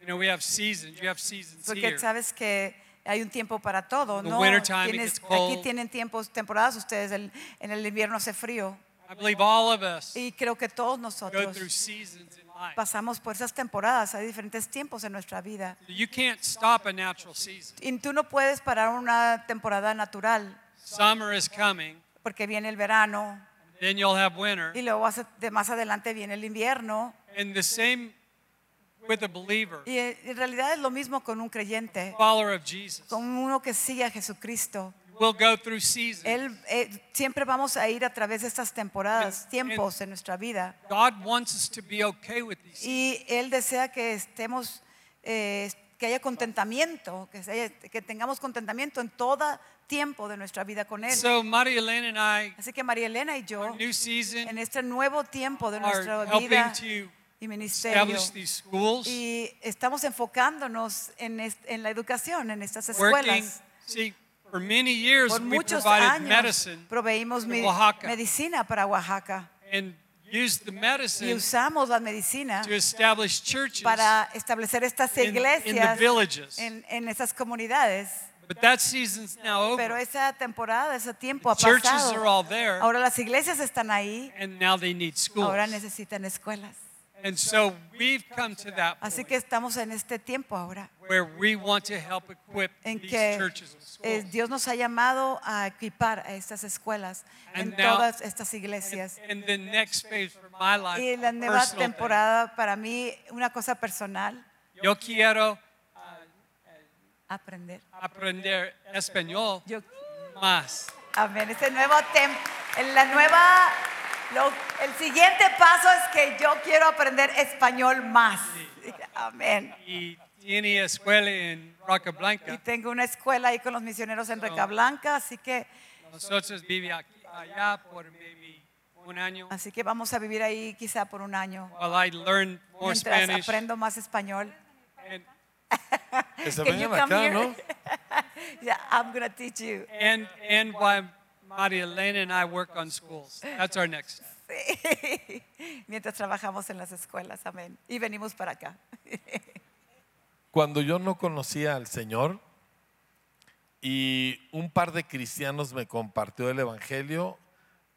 You know, we have seasons. You have seasons porque here. sabes que hay un tiempo para todo, The ¿no? wintertime, it Tienes- gets cold. aquí tienen tiempos, temporadas ustedes, el- en el invierno hace frío, I believe all of us y creo que todos go nosotros through seasons in life. pasamos por esas temporadas, hay diferentes tiempos en nuestra vida. You can't stop a natural season. Y tú no puedes parar una temporada natural Summer is coming, porque viene el verano then you'll have winter. y luego de más adelante viene el invierno. And the same with a believer, Y eh, en realidad es lo mismo con un creyente, follower of Jesus. con uno que sigue a Jesucristo. We'll go through seasons. Él, eh, siempre vamos a ir a través de estas temporadas, And- tiempos en nuestra vida. God wants us to be okay with these. Y Él desea que estemos, eh, que haya contentamiento, que, haya- que tengamos contentamiento en todo tiempo de nuestra vida con Él. So Maria Elena and I, Así que María Elena y yo, our new season, en este nuevo tiempo de are nuestra helping vida to y ministerio, establish these schools, y estamos enfocándonos en, en la educación, en estas working. escuelas. See, for many years Por we muchos provided años medicine proveímos mi- medicina para Oaxaca and used the y medicine usamos la medicina to establish churches para establecer estas in, in the villages. en, en esas comunidades. But that season's now Pero over. esa temporada, ese tiempo ha Churches are all there, Ahora las iglesias están ahí, and now they need schools. ahora necesitan escuelas. And so we've come to that Así point que estamos en este tiempo ahora where we want to help equip en these que churches and eh, schools. Dios nos ha llamado a equipar a estas escuelas en And now- todas estas iglesias. And, and the next phase for my life, Y la nueva personal thing, temporada para mí, una cosa personal, yo quiero aprender. aprender español Yo, más. amén. Este nuevo tem- en la nueva, lo- el siguiente paso es que yo quiero aprender español más. [LAUGHS] Amén. Y tiene escuela en Roca Y Blanca. tengo una escuela ahí con los misioneros en Reca Blanca, así que, Nosotros vivimos aquí, allá por maybe un año. así que vamos a vivir ahí quizá por un año. While I learn more Mientras Spanish. aprendo más español. And, Can you come acá, here? ¿no? [LAUGHS] Yeah, I'm gonna teach you. and, and while Maria Elena and I work on schools. That's our next step. [LAUGHS] Sí. Mientras trabajamos en las escuelas, amén. Y venimos para acá. [LAUGHS] Cuando yo no conocía al Señor y un par de cristianos me compartió el Evangelio,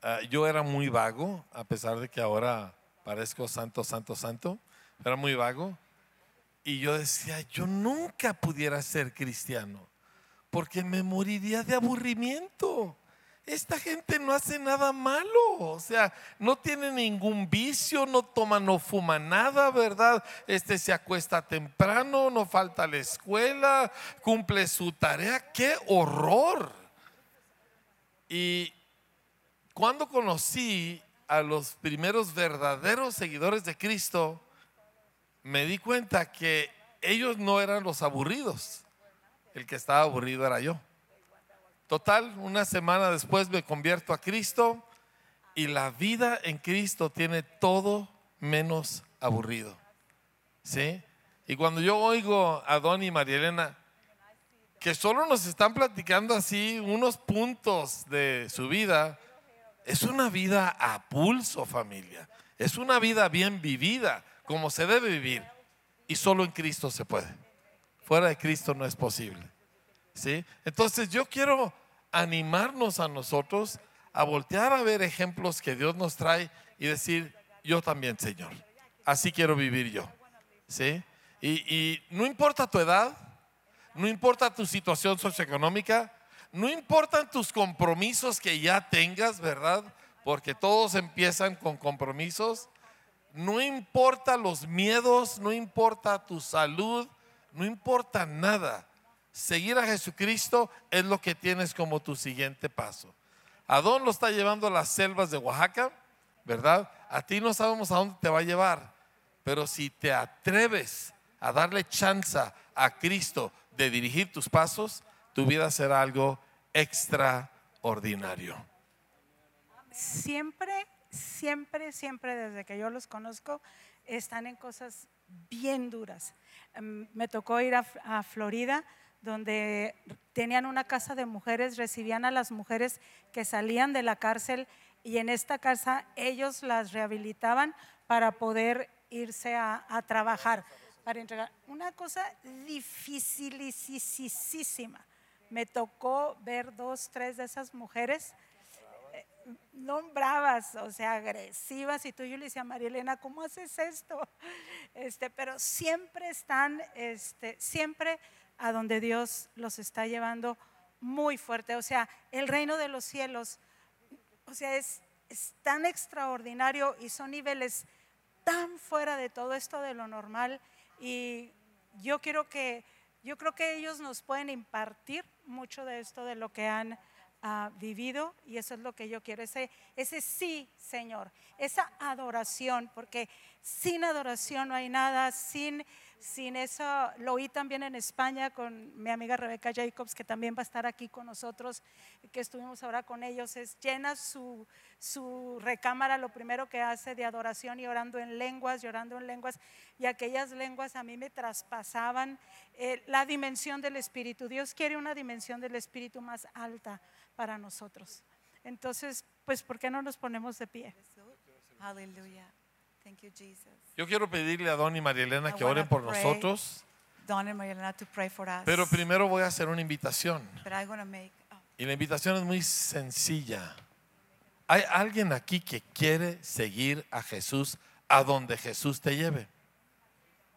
ah, yo era muy vago, a pesar de que ahora parezco santo, santo, santo, era muy vago. Y yo decía, yo nunca pudiera ser cristiano, porque me moriría de aburrimiento. Esta gente no hace nada malo, o sea, no tiene ningún vicio, no toma, no fuma nada, ¿verdad? Este se acuesta temprano, no falta a la escuela, cumple su tarea, qué horror. Y cuando conocí a los primeros verdaderos seguidores de Cristo, me di cuenta que ellos no eran los aburridos, el que estaba aburrido era yo. Total, una semana después me convierto a Cristo y la vida en Cristo tiene todo menos aburrido. ¿Sí? Y cuando yo oigo a Don y María Elena, que solo nos están platicando así unos puntos de su vida, es una vida a pulso, familia. Es una vida bien vivida, como se debe vivir. Y solo en Cristo se puede. Fuera de Cristo no es posible. Entonces yo quiero animarnos a nosotros a voltear a ver ejemplos que Dios nos trae y decir, yo también, Señor. Así quiero vivir yo. ¿Sí? Y no importa tu edad, no importa tu situación socioeconómica, no importan tus compromisos que ya tengas, ¿verdad? Porque todos empiezan con compromisos. No importa los miedos, no importa tu salud, no importa nada. Seguir a Jesucristo es lo que tienes como tu siguiente paso. Adón lo está llevando a las selvas de Oaxaca, ¿verdad? A ti no sabemos a dónde te va a llevar, pero si te atreves a darle chance a Cristo de dirigir tus pasos, tu vida será algo extraordinario. Siempre, siempre, siempre desde que yo los conozco, están en cosas bien duras. Em, Me tocó ir a, a Florida, donde tenían una casa de mujeres, recibían a las mujeres que salían de la cárcel y en esta casa ellos las rehabilitaban para poder irse a, trabajar. Una cosa dificilísima. Me tocó ver dos, tres de esas mujeres eh, no bravas, o sea, agresivas. Y tú yo le decía a ¿cómo haces esto? Este, pero siempre están, este, siempre a donde Dios los está llevando muy fuerte. O sea, el reino de los cielos, o sea, es, es tan extraordinario y son niveles tan fuera de todo esto de lo normal. Y yo quiero que, yo creo que ellos nos pueden impartir mucho de esto, de lo que han ah, vivido, y eso es lo que yo quiero, ese, ese sí, Señor, esa adoración, porque sin adoración no hay nada, sin, sin eso, lo oí también en España con mi amiga Rebeca Jacobs, que también va a estar aquí con nosotros, que estuvimos ahora con ellos, es llena su, su recámara, lo primero que hace de adoración y orando en lenguas, llorando en lenguas, y aquellas lenguas a mí me traspasaban eh, la dimensión del Espíritu. Dios quiere una dimensión del Espíritu más alta para nosotros. Entonces, pues, ¿por qué no nos ponemos de pie? Hallelujah. Thank you, Jesus. Yo quiero pedirle a Don y María Elena I que wanna oren por pray. nosotros, Don and Marielena to pray for us. pero primero voy a hacer una invitación. but I'm make, oh, Y la invitación es muy sencilla. ¿Hay alguien aquí que quiere seguir a Jesús a donde Jesús te lleve?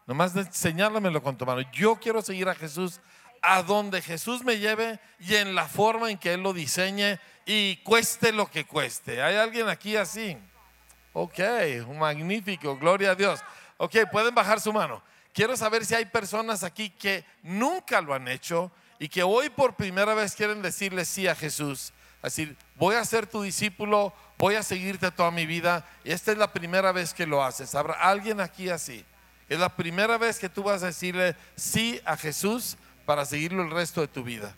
Nomás de- señálamelo con tu mano. Yo quiero seguir a Jesús a donde Jesús me lleve y en la forma en que Él lo diseñe y cueste lo que cueste. ¿Hay alguien aquí así? Ok, magnífico, gloria a Dios. Ok, pueden bajar su mano. Quiero saber si hay personas aquí que nunca lo han hecho y que hoy por primera vez quieren decirle sí a Jesús. Decir, voy a ser tu discípulo, voy a seguirte toda mi vida. Y esta es la primera vez que lo haces. ¿Habrá alguien aquí así? Es la primera vez que tú vas a decirle sí a Jesús para seguirlo el resto de tu vida.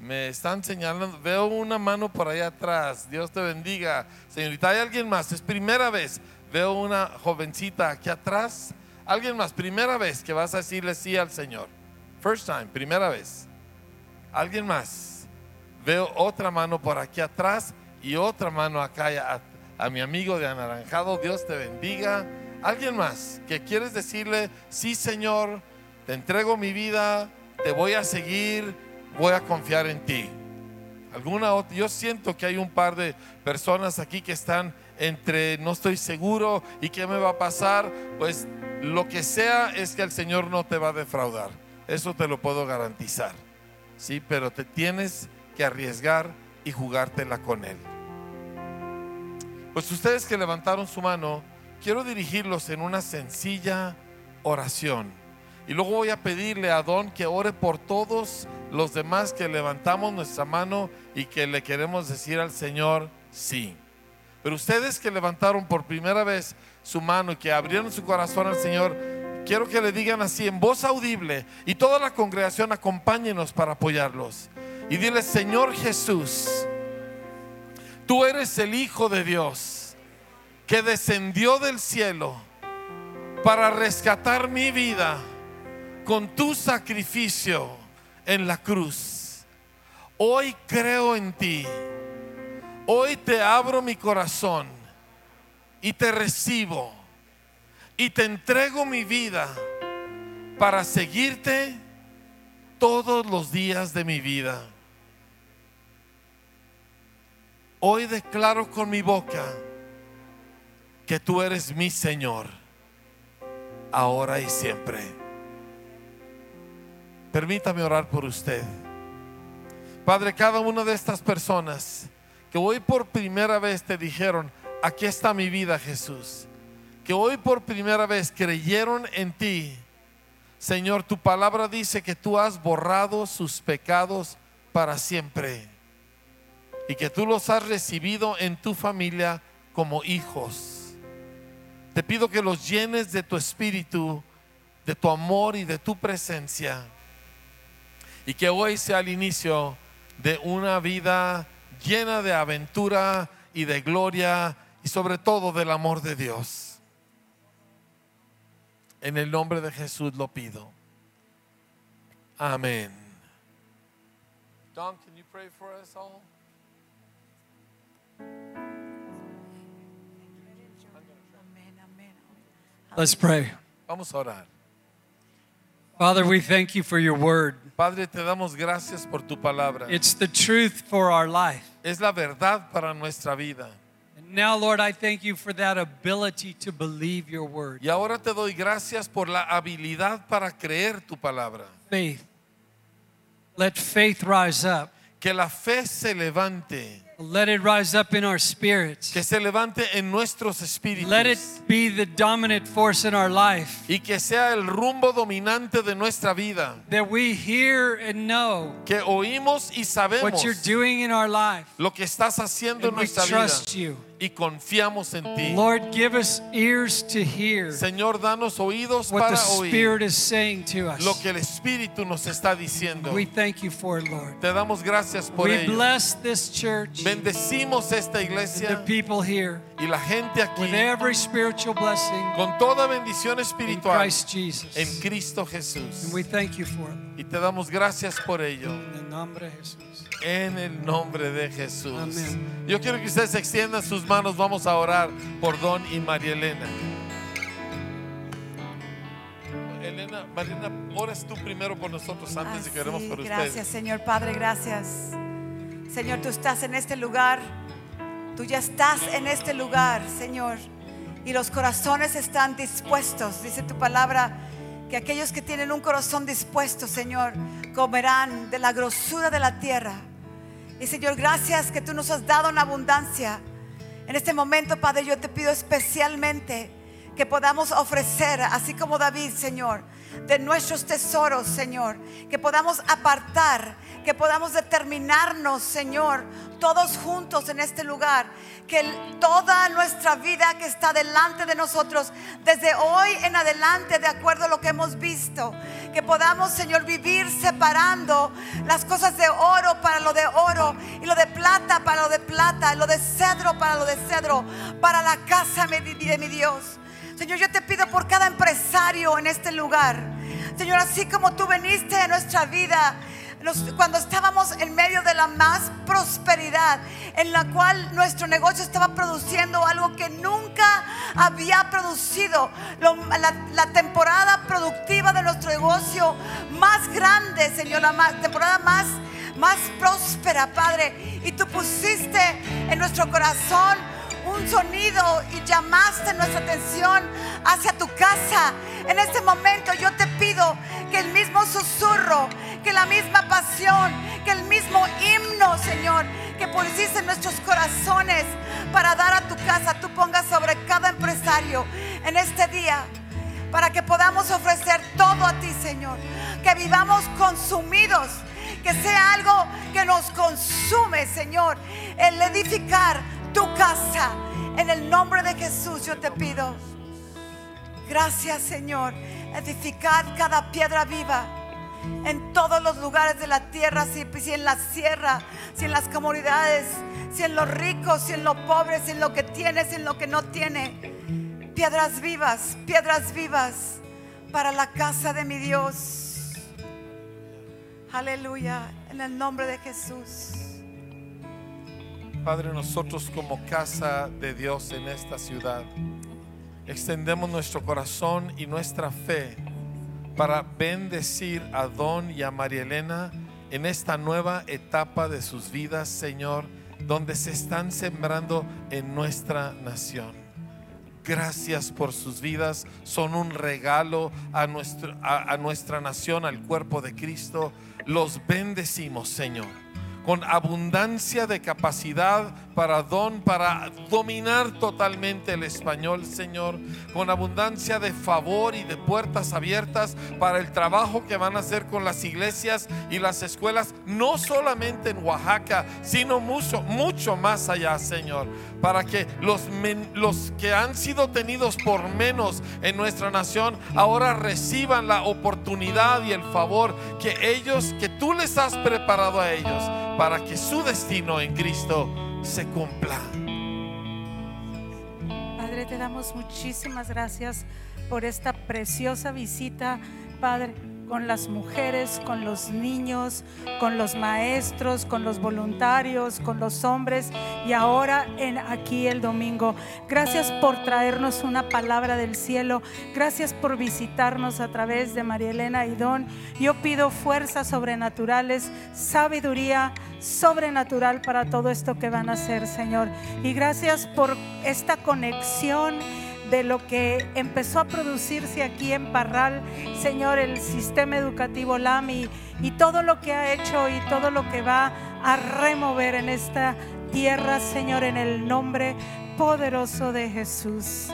Me están señalando, veo una mano por allá atrás. Dios te bendiga. Señorita, ¿hay alguien más? Es primera vez. Veo una jovencita aquí atrás. Alguien más, primera vez que vas a decirle sí al Señor. First time, primera vez. Alguien más. Veo otra mano por aquí atrás y otra mano acá a, a mi amigo de anaranjado. Dios te bendiga. Alguien más que quieres decirle, sí Señor, te entrego mi vida, te voy a seguir, voy a confiar en ti. Alguna otra, yo siento que hay un par de personas aquí que están entre no estoy seguro y qué me va a pasar, pues lo que sea es que el Señor no te va a defraudar. Eso te lo puedo garantizar. Sí, pero te tienes que arriesgar y jugártela con él. Pues ustedes que levantaron su mano, quiero dirigirlos en una sencilla oración. Y luego voy a pedirle a Don que ore por todos los demás que levantamos nuestra mano y que le queremos decir al Señor sí. Pero ustedes que levantaron por primera vez su mano y que abrieron su corazón al Señor, quiero que le digan así en voz audible y toda la congregación acompáñenos para apoyarlos. Y dile, Señor Jesús, tú eres el Hijo de Dios que descendió del cielo para rescatar mi vida con tu sacrificio en la cruz. Hoy creo en ti. Hoy te abro mi corazón y te recibo y te entrego mi vida para seguirte todos los días de mi vida. Hoy declaro con mi boca que tú eres mi Señor, ahora y siempre. Permítame orar por usted. Padre, cada una de estas personas que hoy por primera vez te dijeron, aquí está mi vida Jesús, que hoy por primera vez creyeron en ti, Señor, tu palabra dice que tú has borrado sus pecados para siempre y que tú los has recibido en tu familia como hijos. Te pido que los llenes de tu espíritu, de tu amor y de tu presencia y que hoy sea el inicio de una vida llena de aventura y de gloria y sobre todo del amor de Dios. En el nombre de Jesús lo pido. Amén. Don, can you pray for us all? Amén, amén. Let's pray. Vamos a orar. Father, we thank you for your word. Padre, te damos gracias por tu palabra. It's the truth for our life. Es la verdad para nuestra vida. And now, Lord, I thank you for that ability to believe your word. Y ahora te doy gracias por la habilidad para creer tu palabra. Faith. Let faith rise up. Que la fe se levante. Let it rise up in our spirits. Que se levante en nuestros espíritus. Let it be the dominant force in our life. y que sea el rumbo dominante de nuestra vida. That we hear and know Que oímos y sabemos what you're doing in our life. lo que estás haciendo en we nuestra vida trust you. Y confiamos en ti. Lord, give us ears to hear Señor, danos oídos what the para oír Spirit is saying to us. lo que el Espíritu nos está diciendo. We thank you for it, Lord. Te damos gracias por We ello. bless this church, Bendecimos esta the iglesia people here, y la gente aquí with every spiritual blessing con toda bendición in espiritual Christ Jesus. en Cristo Jesús. And we thank you for it. Y te damos gracias por ello. In el nombre de Jesús. En el nombre de Jesús. Amén. Yo quiero que ustedes extiendan sus manos. Vamos a orar por Don y María Elena. Elena, Mariana, oras tú primero por nosotros antes de que oremos Así, por gracias, ustedes. Señor Padre, gracias. Señor, tú estás en este lugar. Tú ya estás en este lugar, Señor. Y los corazones están dispuestos. Dice tu palabra que aquellos que tienen un corazón dispuesto, Señor, comerán de la grosura de la tierra. Y Señor, gracias que tú nos has dado en abundancia. En este momento, Padre, yo te pido especialmente que podamos ofrecer, así como David, Señor, de nuestros tesoros, Señor, que podamos apartar, que podamos determinarnos, Señor, todos juntos en este lugar, que toda nuestra vida que está delante de nosotros, desde hoy en adelante, de acuerdo a lo que hemos visto, que podamos, Señor, vivir separando las cosas de oro para lo de oro y lo de plata para lo de plata, lo de cedro para lo de cedro, para la casa de mi Dios. Señor, yo te pido por cada empresario en este lugar. Señor, así como tú viniste a nuestra vida cuando estábamos en medio de la más prosperidad, en la cual nuestro negocio estaba produciendo algo que nunca había producido, la temporada productiva de nuestro negocio más grande, Señor, la más- temporada más, más próspera, Padre. Y tú pusiste en nuestro corazón un sonido y llamaste nuestra atención hacia tu casa. En este momento yo te pido que el mismo susurro, que la misma pasión, que el mismo himno, Señor, que pusiste en nuestros corazones para dar a tu casa, tú pongas sobre cada empresario en este día para que podamos ofrecer todo a ti, Señor. Que vivamos consumidos, que sea algo que nos consume, Señor, el edificar tu casa. En el nombre de Jesús yo te pido. Gracias, Señor. Edificad cada piedra viva en todos los lugares de la tierra, si, en la sierra, si en las comunidades, si en los ricos, si en los pobres, si en lo que tiene, si en lo que no tiene. Piedras vivas, piedras vivas para la casa de mi Dios. Aleluya, en el nombre de Jesús. Padre, nosotros como casa de Dios en esta ciudad, extendemos nuestro corazón y nuestra fe para bendecir a Don y a María Elena en esta nueva etapa de sus vidas, Señor, donde se están sembrando en nuestra nación. Gracias por sus vidas. Son un regalo a, nuestro, a, a nuestra nación, al cuerpo de Cristo. Los bendecimos, Señor con abundancia de capacidad para don, para dominar totalmente el español, Señor, con abundancia de favor y de puertas abiertas para el trabajo que van a hacer con las iglesias y las escuelas, no solamente en Oaxaca, sino mucho, mucho más allá, Señor, para que los, los que han sido tenidos por menos en nuestra nación ahora reciban la oportunidad y el favor que ellos, que tú les has preparado a ellos para que su destino en Cristo se cumpla. Padre, te damos muchísimas gracias por esta preciosa visita, Padre con las mujeres, con los niños, con los maestros, con los voluntarios, con los hombres y ahora en aquí el domingo. Gracias por traernos una palabra del cielo. Gracias por visitarnos a través de María Elena y Don. Yo pido fuerzas sobrenaturales, sabiduría sobrenatural para todo esto que van a hacer, Señor. Y gracias por esta conexión de lo que empezó a producirse aquí en Parral, Señor, el sistema educativo LAMI y todo lo que ha hecho y todo lo que va a remover en esta tierra, Señor, en el nombre poderoso de Jesús.